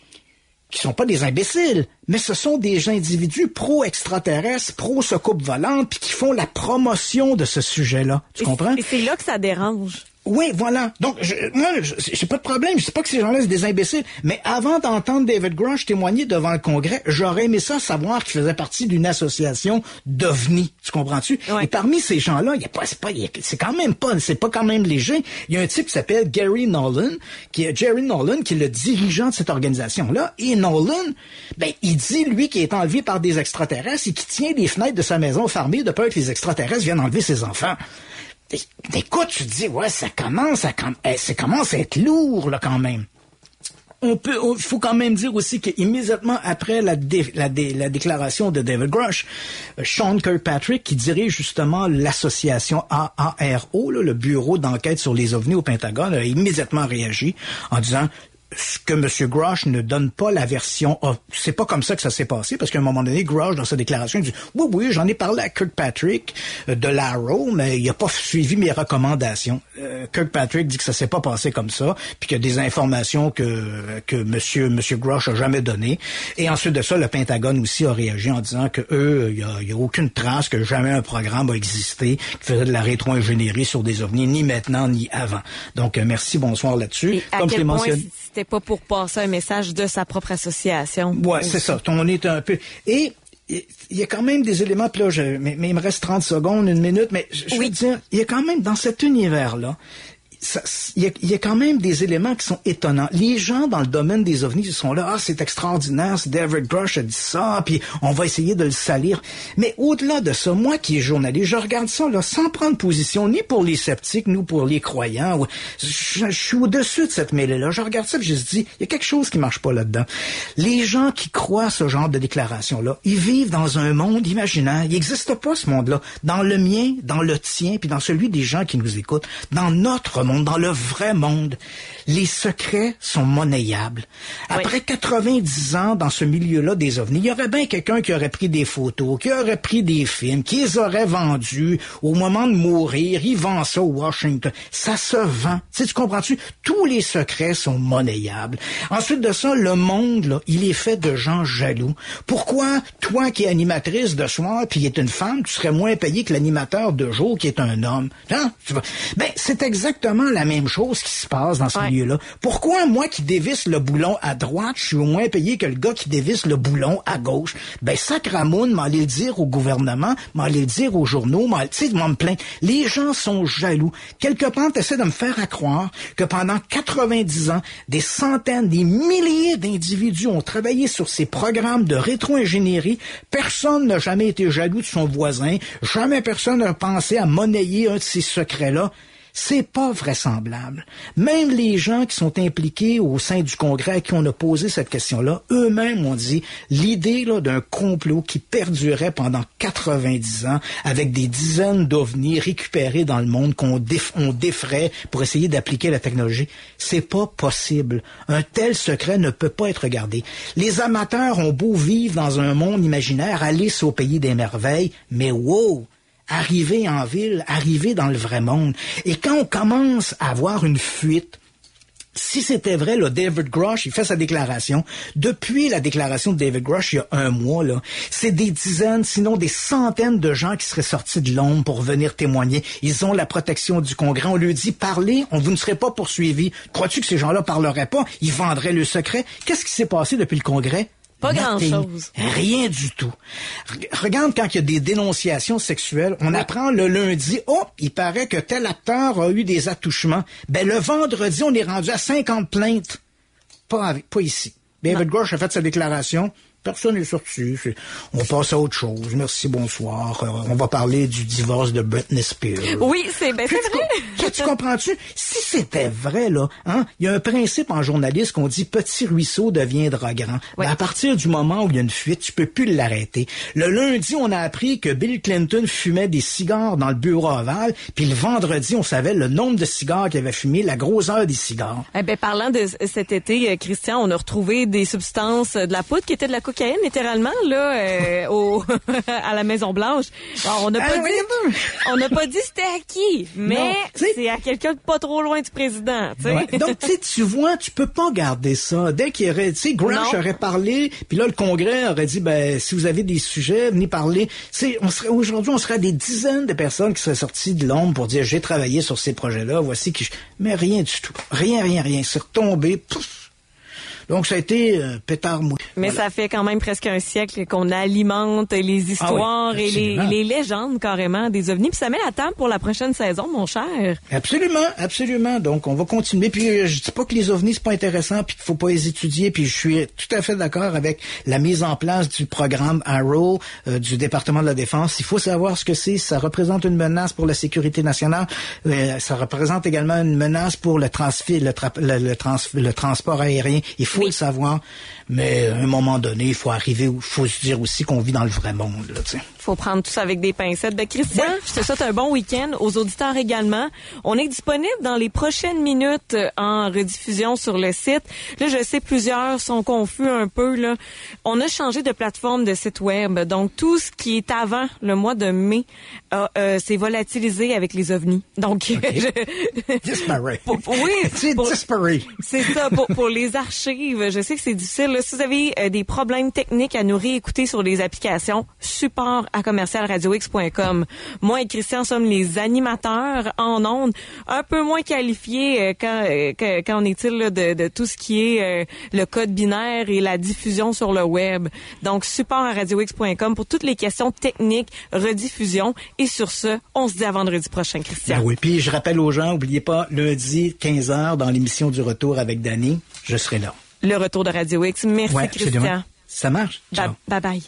[SPEAKER 5] qui sont pas des imbéciles, mais ce sont des individus pro-extraterrestres, pro-soucoupe volante, puis qui font la promotion de ce sujet-là. Tu comprends?
[SPEAKER 4] Et c'est là que ça dérange.
[SPEAKER 5] Oui, voilà. Donc, je, moi, j'ai pas de problème. Je sais pas que ces gens-là, c'est des imbéciles. Mais avant d'entendre David Grush témoigner devant le Congrès, j'aurais aimé ça savoir qu'il faisait partie d'une association d'OVNI. Tu comprends-tu? Et parmi ces gens-là, il y a pas, c'est pas, c'est quand même pas, c'est pas quand même léger. Il y a un type qui s'appelle Gary Nolan, qui est Jerry Nolan, qui est le dirigeant de cette organisation-là. Et Nolan, ben, il dit, lui, qu'il est enlevé par des extraterrestres et qui tient les fenêtres de sa maison fermées de peur que les extraterrestres viennent enlever ses enfants. Écoute, tu dis, ouais, ça commence à, eh, à être lourd, là, quand même. On peut, il faut quand même dire aussi qu'immédiatement après la, déclaration de David Grush, euh, Sean Kirkpatrick, qui dirige justement l'association AARO, le bureau d'enquête sur les ovnis au Pentagone, a immédiatement réagi en disant que M. Grosh ne donne pas la version. c'est pas comme ça que ça s'est passé, parce qu'à un moment donné, Grosh, dans sa déclaration, il dit Oui, oui, j'en ai parlé à Kirkpatrick euh, de l'Arrow, mais il n'a pas suivi mes recommandations. Euh, Kirkpatrick dit que ça s'est pas passé comme ça, puis qu'il y a des informations que, que M. Monsieur, Grosh a jamais données. Et ensuite de ça, le Pentagone aussi a réagi en disant que eux, il n'y a, a, aucune trace que jamais un programme a existé qui faisait de la rétro-ingénierie sur des ovnis, ni maintenant, ni avant. Donc, euh, merci, bonsoir là-dessus.
[SPEAKER 4] Comme je l'ai mentionné pas pour passer un message de sa propre association.
[SPEAKER 5] Ouais, c'est ça. On est un peu. Et il y a quand même des éléments, puis là, mais, il me reste 30 secondes, une minute, mais je, veux dire, il y a quand même dans cet univers-là, il y, a quand même des éléments qui sont étonnants. Les gens dans le domaine des ovnis, ils sont là, ah, c'est extraordinaire, David Grush a dit ça, puis on va essayer de le salir. Mais au-delà de ça, moi qui est journaliste, je regarde ça là sans prendre position ni pour les sceptiques, ni pour les croyants. Je, suis au-dessus de cette mêlée-là. Je regarde ça et je me dis, il y a quelque chose qui marche pas là-dedans. Les gens qui croient ce genre de déclaration-là, ils vivent dans un monde imaginaire. Il n'existe pas ce monde-là. Dans le mien, dans le tien, puis dans celui des gens qui nous écoutent, dans notre monde dans le vrai monde, les secrets sont monnayables. Après 90 ans dans ce milieu-là des ovnis, il y aurait bien quelqu'un qui aurait pris des photos, qui aurait pris des films, qui les aurait vendus. Au moment de mourir, il vend ça au Washington. Ça se vend. Tu, tu comprends-tu? Tous les secrets sont monnayables. Ensuite de ça, le monde, là, il est fait de gens jaloux. Pourquoi, toi qui es animatrice de soir, puis qui est une femme, tu serais moins payé que l'animateur de jour qui est un homme? Hein? Ben, c'est exactement la même chose qui se passe dans ce milieu-là. Pourquoi moi qui dévisse le boulon à droite, je suis au moins payé que le gars qui dévisse le boulon à gauche? Ben, sacramoun, m'allait le dire au gouvernement, m'allait le dire aux journaux, m'allait, tu sais, me plaindre. Les gens sont jaloux. Quelque part, t'essaies de me faire à croire que pendant 90 ans, des centaines, des milliers d'individus ont travaillé sur ces programmes de rétro-ingénierie. Personne n'a jamais été jaloux de son voisin. Jamais personne n'a pensé à monnayer un de ces secrets-là. C'est pas vraisemblable. Même les gens qui sont impliqués au sein du Congrès à qui on a posé cette question-là, eux-mêmes ont dit l'idée d'un complot qui perdurait pendant 90 ans avec des dizaines d'ovnis récupérés dans le monde qu'on défrait pour essayer d'appliquer la technologie, c'est pas possible. Un tel secret ne peut pas être gardé. Les amateurs ont beau vivre dans un monde imaginaire, Alice au pays des merveilles, mais wow, arriver en ville, arriver dans le vrai monde. Et quand on commence à avoir une fuite, si c'était vrai, là, David Grush, il fait sa déclaration. Depuis la déclaration de David Grush, il y a un mois, là, c'est des dizaines, sinon des centaines de gens qui seraient sortis de l'ombre pour venir témoigner. Ils ont la protection du Congrès. On lui dit, parlez, on vous ne serez pas poursuivis. Crois-tu que ces gens-là parleraient pas? Ils vendraient le secret. Qu'est-ce qui s'est passé depuis le Congrès?
[SPEAKER 4] Pas grand-chose.
[SPEAKER 5] Rien du tout. Regarde quand il y a des dénonciations sexuelles, on apprend le lundi, oh, il paraît que tel acteur a eu des attouchements. Ben, le vendredi, on est rendu à 50 plaintes. Pas, pas ici. David Grush a fait sa déclaration. Personne n'est sorti. On passe à autre chose. Merci, bonsoir. Euh, on va parler du divorce de Britney Spears.
[SPEAKER 4] Oui, c'est ben,
[SPEAKER 5] tu
[SPEAKER 4] vrai.
[SPEAKER 5] co- tu comprends-tu? Si c'était vrai, là, hein, il y a un principe en journaliste qu'on dit petit ruisseau deviendra grand. Mais à partir du moment où il y a une fuite, tu peux plus l'arrêter. Le lundi, on a appris que Bill Clinton fumait des cigares dans le bureau ovale, puis le vendredi, on savait le nombre de cigares qu'il avait fumé, la grosseur des cigares.
[SPEAKER 4] Eh ben, parlant de cet été, euh, Christian, on a retrouvé des substances, euh, de la poudre qui était de la cocaïne, littéralement, là, euh, au, à la Maison Blanche. Alors, on n'a pas
[SPEAKER 5] Ah,
[SPEAKER 4] dit,
[SPEAKER 5] voyons
[SPEAKER 4] on n'a pas dit c'était à qui, mais c'est à quelqu'un de pas trop loin du président.
[SPEAKER 5] Ouais. Donc, tu sais, tu vois, tu peux pas garder ça. Dès qu'il y aurait, tu sais, Grange
[SPEAKER 4] Non.
[SPEAKER 5] aurait parlé, puis là, le Congrès aurait dit, ben, si vous avez des sujets, venez parler. Tu sais, on serait, aujourd'hui, on serait des dizaines de personnes qui seraient sorties de l'ombre pour dire, j'ai travaillé sur ces projets-là, voici qui je... Mais rien du tout. Rien, rien, rien. C'est retombé, pouf. Donc, ça a été euh, pétard mou.
[SPEAKER 4] Mais
[SPEAKER 5] Voilà.
[SPEAKER 4] ça fait quand même presque un siècle qu'on alimente les histoires et les, les légendes carrément des ovnis. Puis ça met la table pour la prochaine saison, mon cher.
[SPEAKER 5] Absolument, absolument. Donc, on va continuer. Puis, euh, je dis pas que les ovnis, c'est pas intéressant, puis qu'il faut pas les étudier. Puis, je suis tout à fait d'accord avec la mise en place du programme Arrow euh, du département de la Défense. Il faut savoir ce que c'est. Ça représente une menace pour la sécurité nationale. Euh, ça représente également une menace pour le, transfi- le, tra- le, le trans- le transport aérien. Il faut le savoir. Mais à un moment donné, il faut arriver, il faut se dire aussi qu'on vit dans le vrai monde. Là.
[SPEAKER 4] Faut prendre tout ça avec des pincettes. Ben, Christian, je te souhaite un bon week-end. Aux auditeurs également. On est disponible dans les prochaines minutes euh, en rediffusion sur le site. Là, je sais plusieurs sont confus un peu. Là, on a changé de plateforme de site web. Donc, tout ce qui est avant le mois de mai a, euh, s'est volatilisé avec les ovnis. Donc, je-
[SPEAKER 5] Disparate.
[SPEAKER 4] Pour- oui,
[SPEAKER 5] c'est
[SPEAKER 4] pour- c'est ça, pour, pour les archives. Je sais que c'est difficile. là. Si vous avez euh, des problèmes techniques à nous réécouter sur les applications, support à commercialradiox.com. Moi et Christian sommes les animateurs en ondes, un peu moins qualifiés euh, quand, euh, est-il de, de tout ce qui est euh, le code binaire et la diffusion sur le web. Donc, support à radiox.com pour toutes les questions techniques, rediffusion. Et sur ce, on se dit à vendredi prochain, Christian.
[SPEAKER 5] Ben oui, puis je rappelle aux gens, oubliez pas, lundi, 15h, dans l'émission du retour avec Danny, je serai là.
[SPEAKER 4] Le retour de Radio X. Merci,
[SPEAKER 5] Ouais,
[SPEAKER 4] Christian.
[SPEAKER 5] Ça marche?
[SPEAKER 4] Ba- bye bye.